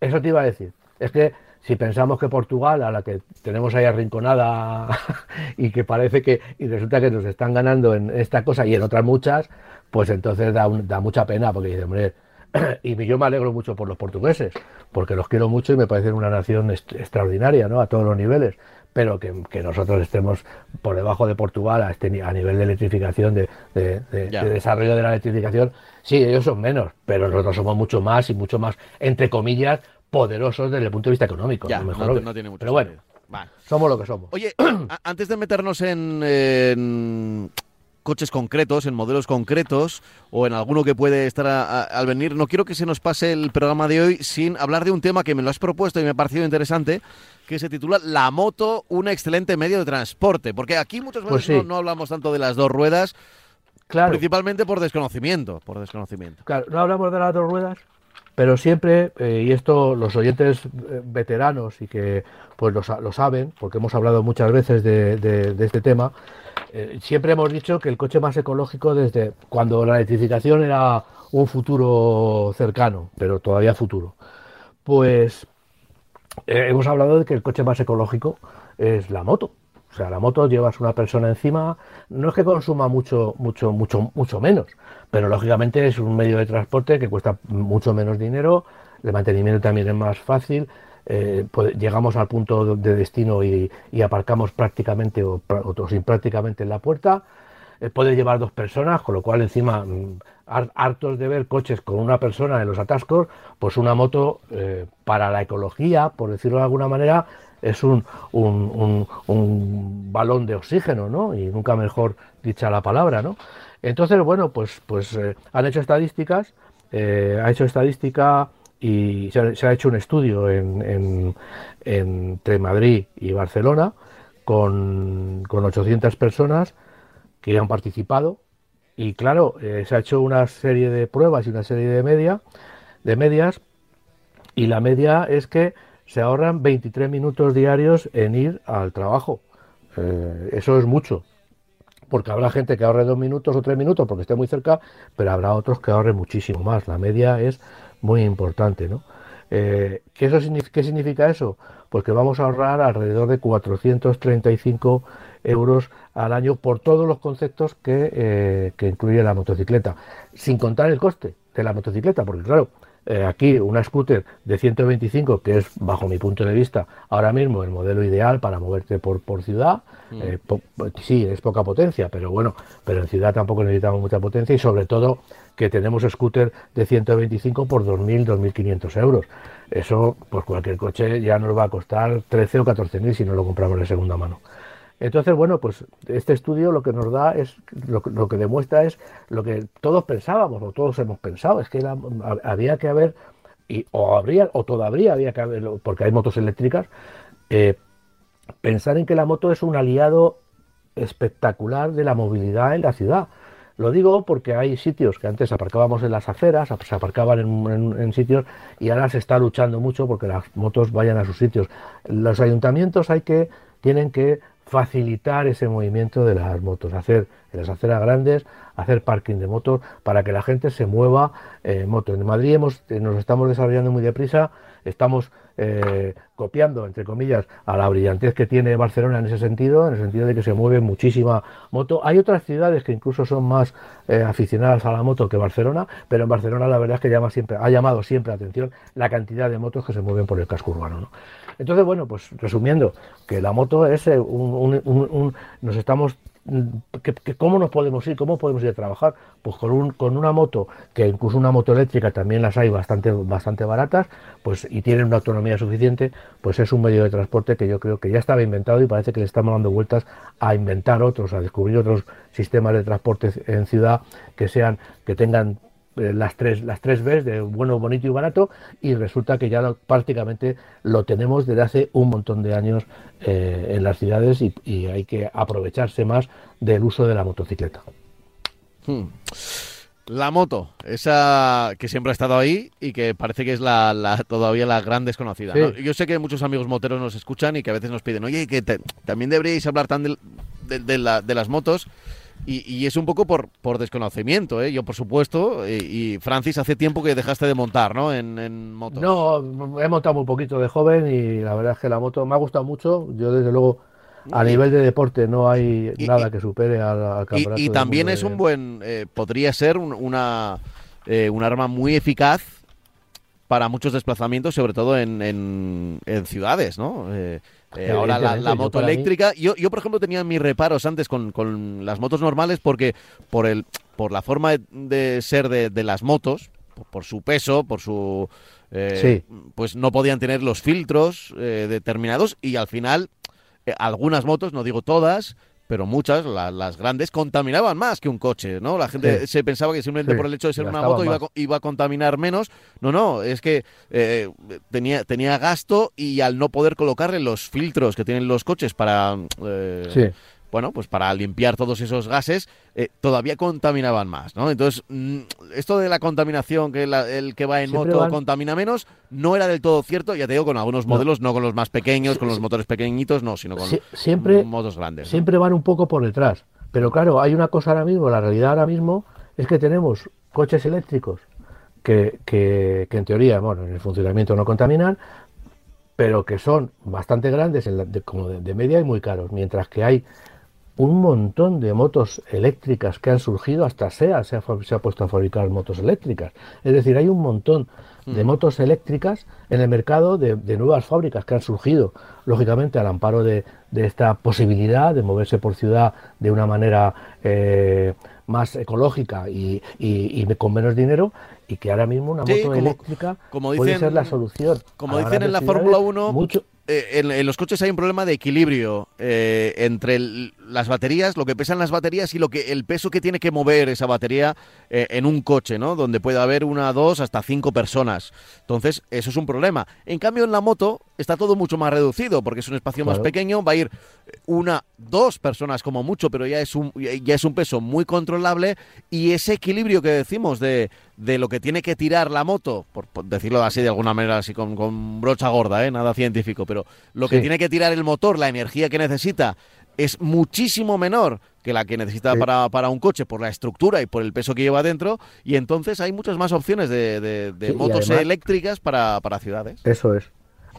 Eso te iba a decir. Es que si pensamos que Portugal, a la que tenemos ahí arrinconada y que parece que, y resulta que nos están ganando en esta cosa y en otras muchas, pues entonces da, da mucha pena, porque dice, hombre, y yo me alegro mucho por los portugueses, porque los quiero mucho y me parecen una nación extraordinaria, ¿no? A todos los niveles. Pero que, nosotros estemos por debajo de Portugal a, este, a nivel de electrificación, de, desarrollo de la electrificación, sí, ellos son menos, pero nosotros somos mucho más y mucho más, entre comillas, poderosos desde el punto de vista económico. mejor no, tiene mucho pero bueno, somos lo que somos. Oye, antes de meternos en coches concretos, en modelos concretos o en alguno que puede estar al venir. No quiero que se nos pase el programa de hoy sin hablar de un tema que me lo has propuesto y me ha parecido interesante, que se titula La moto, un excelente medio de transporte. Porque aquí muchas veces pues no, hablamos tanto de las dos ruedas, claro. principalmente por desconocimiento, por desconocimiento. Claro, no hablamos de las dos ruedas, pero siempre, eh, y esto los oyentes eh, veteranos y que pues lo, saben, porque hemos hablado muchas veces de este tema, eh, siempre hemos dicho que el coche más ecológico desde cuando la electrificación era un futuro cercano, pero todavía futuro, pues eh, hemos hablado de que el coche más ecológico es la moto. O sea, la moto llevas una persona encima, no es que consuma mucho, mucho, mucho, mucho menos, pero lógicamente es un medio de transporte que cuesta mucho menos dinero, el mantenimiento también es más fácil, eh, llegamos al punto de destino y, aparcamos prácticamente o, sin prácticamente en la puerta. Eh, puede llevar dos personas, con lo cual encima, mm, hartos de ver coches con una persona en los atascos, pues una moto eh, para la ecología, por decirlo de alguna manera, es un, un, balón de oxígeno, ¿no? Y nunca mejor dicha la palabra, ¿no? Entonces, bueno, pues, pues han hecho estadísticas, ha hecho estadística y se ha, hecho un estudio en, entre Madrid y Barcelona con, con, 800 personas que han participado y claro, eh, se ha hecho una serie de pruebas y una serie de, media, de medias y la media es que se ahorran 23 minutos diarios en ir al trabajo. Eh, eso es mucho, porque habrá gente que ahorre dos minutos o tres minutos porque esté muy cerca, pero habrá otros que ahorren muchísimo más. La media es muy importante, ¿no? Eh, ¿qué, eso, ¿Qué significa eso? Pues que vamos a ahorrar alrededor de 435 euros al año por todos los conceptos que, eh, que incluye la motocicleta, sin contar el coste de la motocicleta, porque claro, eh, aquí una scooter de 125, que es, bajo mi punto de vista, ahora mismo el modelo ideal para moverte por, por ciudad. Mm. Eh, sí, es poca potencia, pero bueno, pero en ciudad tampoco necesitamos mucha potencia y sobre todo que tenemos scooter de 125 por 2.000, 2.500 euros. Eso, pues cualquier coche ya nos va a costar 13 o 14.000 si no lo compramos de segunda mano. Entonces, bueno, pues este estudio lo que nos da es, lo, que demuestra es lo que todos pensábamos o todos hemos pensado, es que había que haber, y, o habría, o todavía había que haber, porque hay motos eléctricas, eh, pensar en que la moto es un aliado espectacular de la movilidad en la ciudad. Lo digo porque hay sitios que antes aparcábamos en las aceras, se aparcaban en, sitios y ahora se está luchando mucho porque las motos vayan a sus sitios. Los ayuntamientos tienen que facilitar ese movimiento de las motos, hacer en las aceras grandes, hacer parking de motos para que la gente se mueva en moto. En Madrid hemos, nos estamos desarrollando muy deprisa, estamos eh, copiando, entre comillas, a la brillantez que tiene Barcelona en ese sentido, en el sentido de que se mueve muchísima moto. Hay otras ciudades que incluso son más eh, aficionadas a la moto que Barcelona, pero en Barcelona la verdad es que llama siempre, ha llamado siempre la atención la cantidad de motos que se mueven por el casco urbano. Entonces, bueno, pues resumiendo, que la moto es eh, un nos estamos ¿Cómo nos podemos ir? ¿Cómo podemos ir a trabajar? Pues con, un, con una moto, que incluso una moto eléctrica también las hay bastante, bastante baratas, pues y tienen una autonomía suficiente, pues es un medio de transporte que yo creo que ya estaba inventado y parece que le estamos dando vueltas a inventar otros, a descubrir otros sistemas de transporte en ciudad que sean, que tengan las tres las tres Bs de bueno, bonito y barato y resulta que ya prácticamente lo tenemos desde hace un montón de años eh, en las ciudades y, hay que aprovecharse más del uso de la motocicleta. Hmm. La moto, esa que siempre ha estado ahí y que parece que es la, todavía la gran desconocida. Yo sé que muchos amigos moteros nos escuchan y que a veces nos piden, oye, que también deberíais hablar tan de, las motos. Y, es un poco por, por desconocimiento, ¿eh? Yo, por supuesto, y, Francis, hace tiempo que dejaste de montar, ¿no? En, en motos. No, he montado muy poquito de joven y la verdad es que la moto me ha gustado mucho. Yo, desde luego, a nivel de deporte no hay nada que supere al, campeonato. Y, también es un buen, eh, podría ser una, eh, un arma muy eficaz para muchos desplazamientos, sobre todo en, en, ciudades, ¿no? Eh, eh, ahora la, moto eléctrica. Yo, yo, por ejemplo, tenía mis reparos antes con, con, las motos normales porque por, el, por la forma de ser de, las motos, por, su peso, por su... Eh, pues no podían tener los filtros eh, determinados y al final algunas motos, no digo todas, pero muchas, las grandes, contaminaban más que un coche, ¿no? La gente se pensaba que simplemente por el hecho de ser una moto iba, a contaminar menos. No, no, es que eh, tenía, tenía gasto y al no poder colocarle los filtros que tienen los coches para... Eh, bueno, pues para limpiar todos esos gases, eh, todavía contaminaban más, ¿no? Entonces, mm, esto de la contaminación, que el que va en moto contamina menos, no era del todo cierto, ya te digo, con algunos modelos, no, con los más pequeños, con los motores pequeñitos, no, sino con siempre, motos grandes. Siempre van un poco por detrás. Pero claro, hay una cosa ahora mismo, la realidad ahora mismo es que tenemos coches eléctricos que, que, en teoría, bueno, en el funcionamiento no contaminan, pero que son bastante grandes, como de, media y muy caros, mientras que hay un montón de motos eléctricas que han surgido, hasta SEA se ha, se ha puesto a fabricar motos eléctricas. Es decir, hay un montón de mm. motos eléctricas en el mercado de, nuevas fábricas que han surgido, lógicamente al amparo de, esta posibilidad de moverse por ciudad de una manera eh, más ecológica y, con menos dinero y que ahora mismo una moto eléctrica puede ser la solución. Como dicen en la Fórmula 1, mucho, eh, en, los coches hay un problema de equilibrio eh, entre las baterías, lo que pesan las baterías y lo que el peso que tiene que mover esa batería eh, en un coche, ¿no? Donde puede haber una, dos, hasta cinco personas. Entonces, eso es un problema. En cambio, en la moto está todo mucho más reducido porque es un espacio más pequeño, va a ir una, dos personas como mucho, pero ya es un, ya es un peso muy controlable y ese equilibrio que decimos de, de lo que tiene que tirar la moto, por, decirlo así de alguna manera, así con, brocha gorda, ¿eh? nada científico, pero lo que tiene que tirar el motor, la energía que necesita, es muchísimo menor que la que necesita para, para, un coche por la estructura y por el peso que lleva dentro, y entonces hay muchas más opciones de, de, motos eléctricas para, para ciudades. Eso es.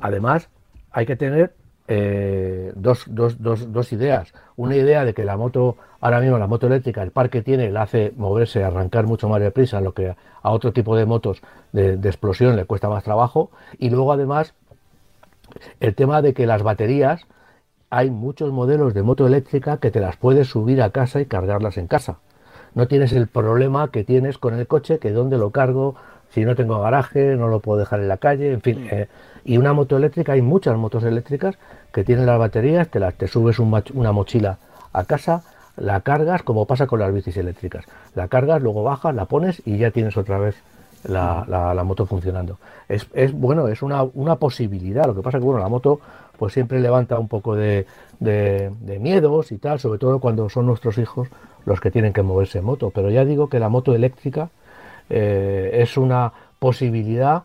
Además, hay que tener eh, dos, dos, dos, dos, ideas. Una idea de que la moto, ahora mismo la moto eléctrica, el parque tiene, la hace moverse, arrancar mucho más deprisa, lo que a otro tipo de motos de, explosión le cuesta más trabajo. Y luego además el tema de que las baterías, hay muchos modelos de moto eléctrica que te las puedes subir a casa y cargarlas en casa. No tienes el problema que tienes con el coche, que dónde lo cargo, si no tengo garaje, no lo puedo dejar en la calle, en fin. Eh, y una moto eléctrica, hay muchas motos eléctricas que tienen las baterías, te, las, te subes una mochila a casa, la cargas como pasa con las bicis eléctricas. La cargas, luego bajas, la pones y ya tienes otra vez la, moto funcionando. Es, es, bueno, es una, una posibilidad. Lo que pasa es que bueno, la moto pues siempre levanta un poco de, de, miedos y tal, sobre todo cuando son nuestros hijos los que tienen que moverse en moto. Pero ya digo que la moto eléctrica eh, es una posibilidad,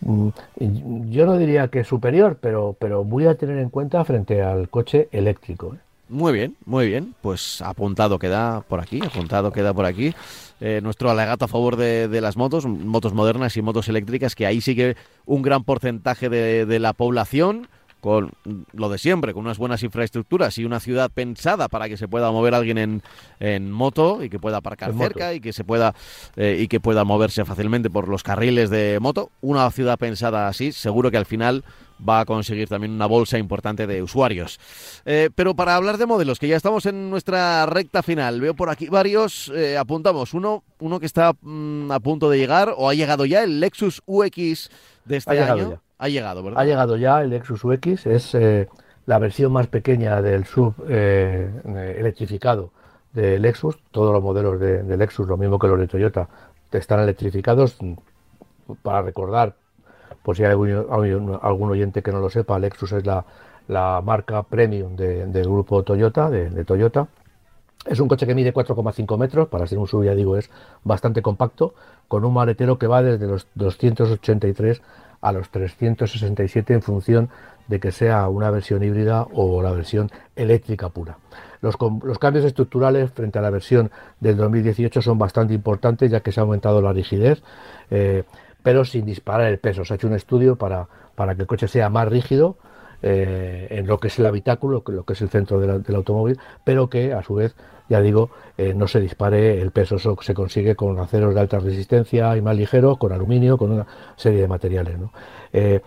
yo no diría que superior, pero, pero muy a tener en cuenta frente al coche eléctrico. ¿eh? Muy bien, muy bien. Pues apuntado queda por aquí, apuntado queda por aquí. Eh, nuestro alegato a favor de, las motos, motos modernas y motos eléctricas, que ahí sigue un gran porcentaje de, de la población con lo de siempre, con unas buenas infraestructuras y una ciudad pensada para que se pueda mover alguien en, en moto y que pueda aparcar cerca y que se pueda eh, y que pueda moverse fácilmente por los carriles de moto. Una ciudad pensada así, seguro que al final va a conseguir también una bolsa importante de usuarios. Eh, pero para hablar de modelos, que ya estamos en nuestra recta final, veo por aquí varios, eh, apuntamos, uno, uno que está mm, a punto de llegar o ha llegado ya, el Lexus UX de este año. Ha llegado, ¿verdad? Ha llegado ya el Lexus UX, es eh, la versión más pequeña del sub eh, electrificado de Lexus. Todos los modelos de, Lexus, lo mismo que los de Toyota, están electrificados. Para recordar, por si hay algún, oyente que no lo sepa, Lexus es la, marca premium del grupo Toyota, de, Toyota. Es un coche que mide 4,5 metros, para ser un sub, ya digo, es bastante compacto, con un maletero que va desde los 283 a los 367 en función de que sea una versión híbrida o la versión eléctrica pura. Los, cambios estructurales frente a la versión del 2018 son bastante importantes ya que se ha aumentado la rigidez, eh, pero sin disparar el peso. Se ha hecho un estudio para, para que el coche sea más rígido, eh, en lo que es el habitáculo, lo que es el centro del automóvil, pero que a su vez, ya digo, eh, no se dispare el peso. Eso se consigue con aceros de alta resistencia y más ligeros, con aluminio, con una serie de materiales. Eh,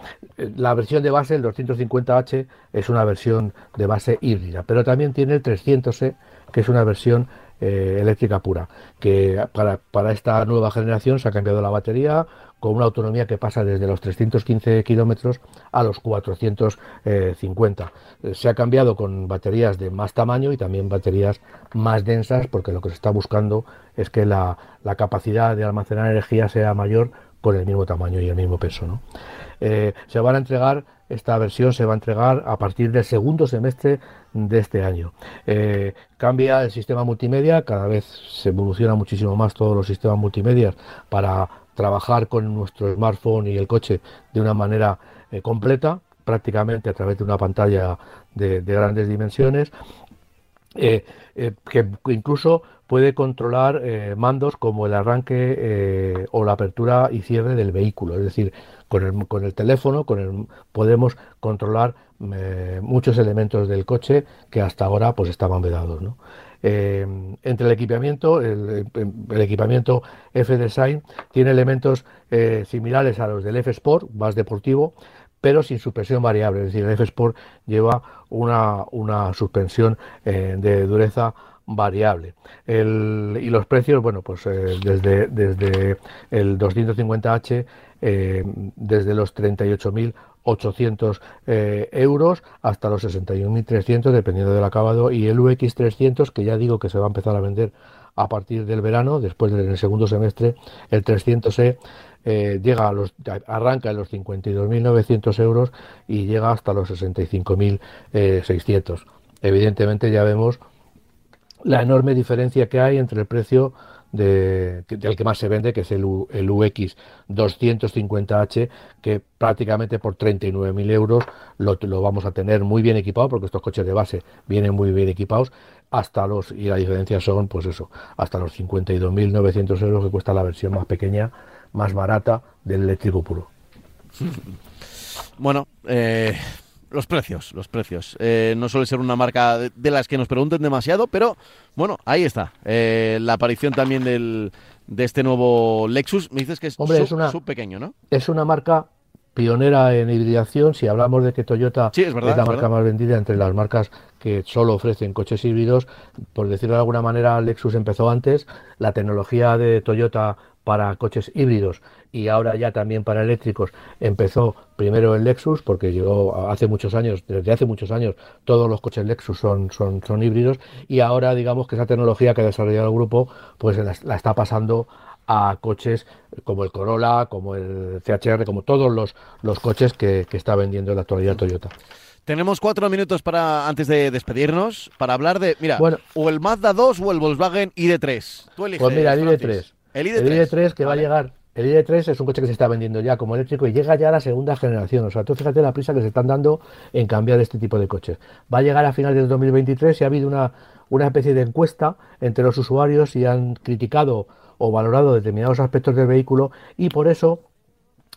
la versión de base, el 250H, es una versión de base híbrida, pero también tiene el 300E, que es una versión eléctrica pura, que para, para esta nueva generación se ha cambiado la batería, con una autonomía que pasa desde los 315 kilómetros a los 450. Eh, se ha cambiado con baterías de más tamaño y también baterías más densas, porque lo que se está buscando es que la, capacidad de almacenar energía sea mayor con el mismo tamaño y el mismo peso. Eh, se van a entregar, esta versión se va a entregar a partir del segundo semestre de este año. Eh, cambia el sistema multimedia, cada vez se evoluciona muchísimo más todos los sistemas multimedia para trabajar con nuestro smartphone y el coche de una manera eh, completa, prácticamente a través de una pantalla de, grandes dimensiones, eh, que incluso puede controlar mandos como el arranque o la apertura y cierre del vehículo. Es decir, con el, con el teléfono con el, podemos controlar muchos elementos del coche que hasta ahora pues estaban vedados. ¿no? Eh, entre el equipamiento, el, equipamiento F-Design tiene elementos eh, similares a los del F-Sport, más deportivo, pero sin suspensión variable. Es decir, el F-Sport lleva una, una suspensión eh, de dureza variable. y los precios, bueno, pues desde, desde el 250H, desde los 38.000 800 eh, euros hasta los 61.300 dependiendo del acabado y el UX300 que ya digo que se va a empezar a vender a partir del verano, después del segundo semestre, el 300E eh, llega a los, arranca en los 52.900 euros y llega hasta los 65.600. Evidentemente ya vemos la enorme diferencia que hay entre el precio de, del que más se vende, que es el, el UX 250H, que prácticamente por 39.000 euros lo, vamos a tener muy bien equipado, porque estos coches de base vienen muy bien equipados, hasta los, y la diferencia son, pues eso, hasta los 52.900 euros que cuesta la versión más pequeña, más barata del eléctrico puro. Bueno, eh, los precios, los precios. Eh, no suele ser una marca de, las que nos pregunten demasiado, pero bueno, ahí está. Eh, la aparición también del, de este nuevo Lexus. Me dices que es, Hombre, es una, pequeño, ¿no? Es una marca pionera en hibridación. Si hablamos de que Toyota es, la marca más vendida entre las marcas que solo ofrecen coches híbridos, por decirlo de alguna manera, Lexus empezó antes. La tecnología de Toyota para coches híbridos y ahora ya también para eléctricos empezó primero el Lexus porque llegó hace muchos años desde hace muchos años todos los coches Lexus son son, son híbridos y ahora digamos que esa tecnología que ha desarrollado el grupo pues la, está pasando a coches como el Corolla, como el CHR, como todos los, los coches que, que está vendiendo en la actualidad Toyota. Tenemos cuatro minutos para antes de despedirnos para hablar de, mira, o el Mazda 2 o el Volkswagen ID3. Tú eliges, pues mira, el ID3. El ID3, que va a llegar el ID3 es un coche que se está vendiendo ya como eléctrico y llega ya a la segunda generación. O sea, tú fíjate la prisa que se están dando en cambiar este tipo de coches. Va a llegar a final del 2023 y ha habido una, una especie de encuesta entre los usuarios y han criticado o valorado determinados aspectos del vehículo y por eso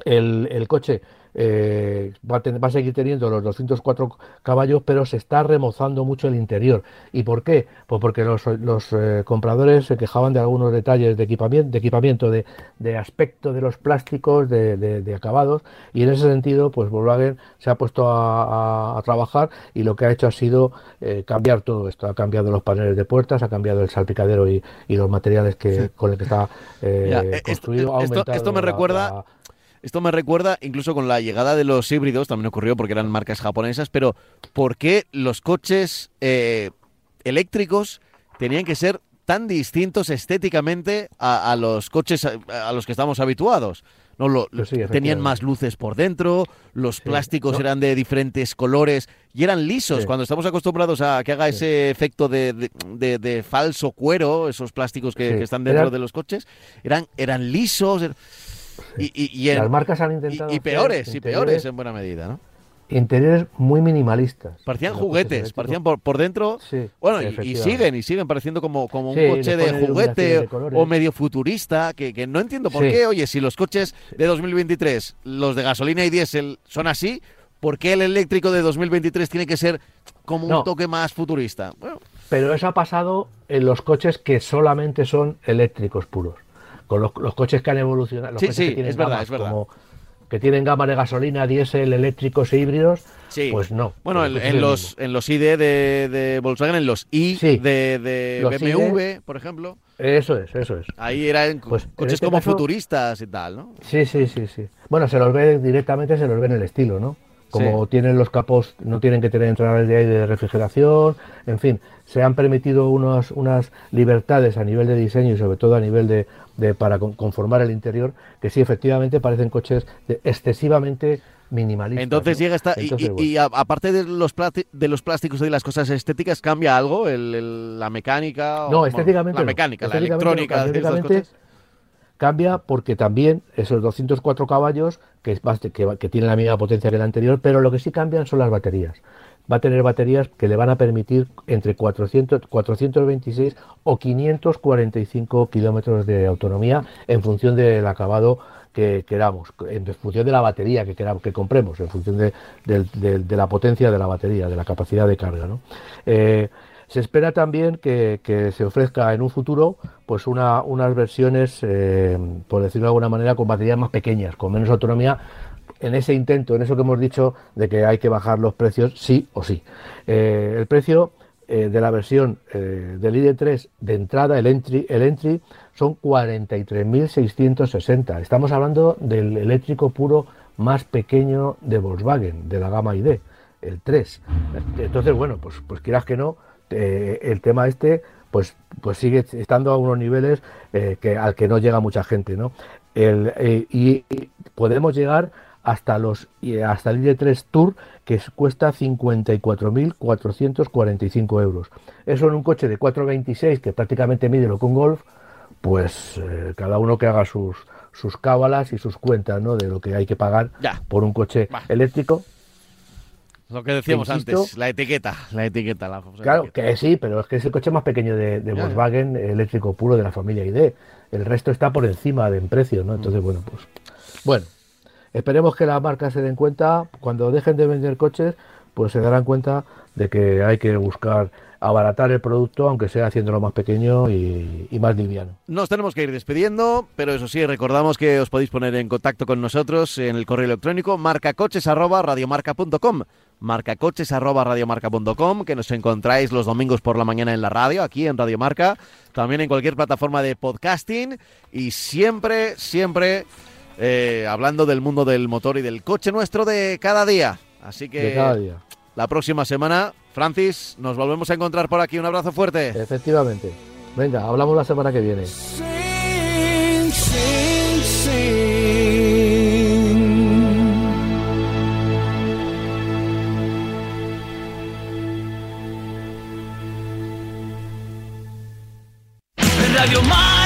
el, el coche eh, va, a va, a seguir teniendo los 204 caballos, pero se está remozando mucho el interior. ¿Y por qué? Pues porque los, los eh, compradores se quejaban de algunos detalles de equipamiento, de, equipamiento, de, de aspecto de los plásticos, de, de, acabados, y en ese sentido, pues Volkswagen se ha puesto a, a, trabajar y lo que ha hecho ha sido eh, cambiar todo esto. Ha cambiado los paneles de puertas, ha cambiado el salpicadero y, y los materiales que, con el que está construido. Esto, esto, me recuerda... Esto me recuerda incluso con la llegada de los híbridos, también ocurrió porque eran marcas japonesas, pero ¿por qué los coches eh, eléctricos tenían que ser tan distintos estéticamente a, los coches a, los que estamos habituados? No, lo, pues tenían más luces por dentro, los plásticos eran de diferentes colores y eran lisos. Cuando estamos acostumbrados a que haga ese efecto de, falso cuero, esos plásticos que, están dentro de los coches, eran, eran lisos. Y, Las marcas han intentado. Y, peores, y peores en buena medida, ¿no? Interiores muy minimalistas. Parecían juguetes, parecían por, por dentro. bueno, y, siguen, y siguen pareciendo como, como un coche de juguete o medio futurista, que, que no entiendo por qué. Oye, si los coches de 2023, los de gasolina y diésel, son así, ¿por qué el eléctrico de 2023 tiene que ser como un toque más futurista? Pero eso ha pasado en los coches que solamente son eléctricos puros con los, coches que han evolucionado, los sí, sí, que tienen es verdad, es verdad. que tienen gama de gasolina, diésel, eléctricos e híbridos, pues no. Bueno, en, los, en los ID de, Volkswagen, en los I de, BMW, por ejemplo. Eso es, eso es. Ahí eran pues, coches este como futuristas y tal, ¿no? Sí, sí, sí, sí. Bueno, se los ve directamente, se los ve en el estilo, ¿no? Como tienen los capos, no tienen que tener entradas de aire de refrigeración, en fin, se han permitido unos, unas libertades a nivel de diseño y sobre todo a nivel de, de para conformar el interior, que sí, efectivamente parecen coches excesivamente minimalistas. Entonces llega esta y, aparte de los de los plásticos y de las cosas estéticas cambia algo la mecánica no estéticamente la mecánica la electrónica de coches cambia porque también esos 204 caballos que, tienen la misma potencia que el anterior pero lo que sí cambian son las baterías va a tener baterías que le van a permitir entre 400, 426 o 545 kilómetros de autonomía en función del acabado que queramos, en función de la batería que queramos, que compremos, en función de, la potencia de la batería, de la capacidad de carga. Eh, se espera también que, se ofrezca en un futuro pues una, unas versiones, eh, por decirlo de alguna manera, con baterías más pequeñas, con menos autonomía, en ese intento, en eso que hemos dicho de que hay que bajar los precios sí o sí. Eh, el precio eh, de la versión del ID3 de entrada, el entry, el entry son 43.660. Estamos hablando del eléctrico puro más pequeño de Volkswagen, de la gama ID, el 3. Entonces, bueno, pues, pues quieras que no, el tema este pues, pues sigue estando a unos niveles que, al que no llega mucha gente, ¿no? El, y podemos llegar hasta los hasta el ID3 Tour que cuesta 54.445 euros. Eso en un coche de 426 que prácticamente mide lo que un Golf, pues eh, cada uno que haga sus sus cábalas y sus cuentas, ¿no? De lo que hay que pagar por un coche eléctrico. Lo que decíamos antes, la etiqueta, la etiqueta. La claro, que sí, pero es que es el coche más pequeño de, Volkswagen eléctrico puro de la familia ID. El resto está por encima de en precio, ¿no? Entonces, bueno, pues bueno, Esperemos que las marcas se den cuenta, cuando dejen de vender coches, pues se darán cuenta de que hay que buscar abaratar el producto, aunque sea haciéndolo más pequeño y, más liviano. Nos tenemos que ir despidiendo, pero eso sí, recordamos que os podéis poner en contacto con nosotros en el correo electrónico marcacoches.radiomarca.com marcacoches arroba radiomarca.com, que nos encontráis los domingos por la mañana en la radio, aquí en Radio Marca, también en cualquier plataforma de podcasting y siempre, siempre eh, hablando del mundo del motor y del coche nuestro de cada día. Así que cada día. la próxima semana, Francis, nos volvemos a encontrar por aquí. Un abrazo fuerte. Efectivamente. Venga, hablamos la semana que viene. out of your mind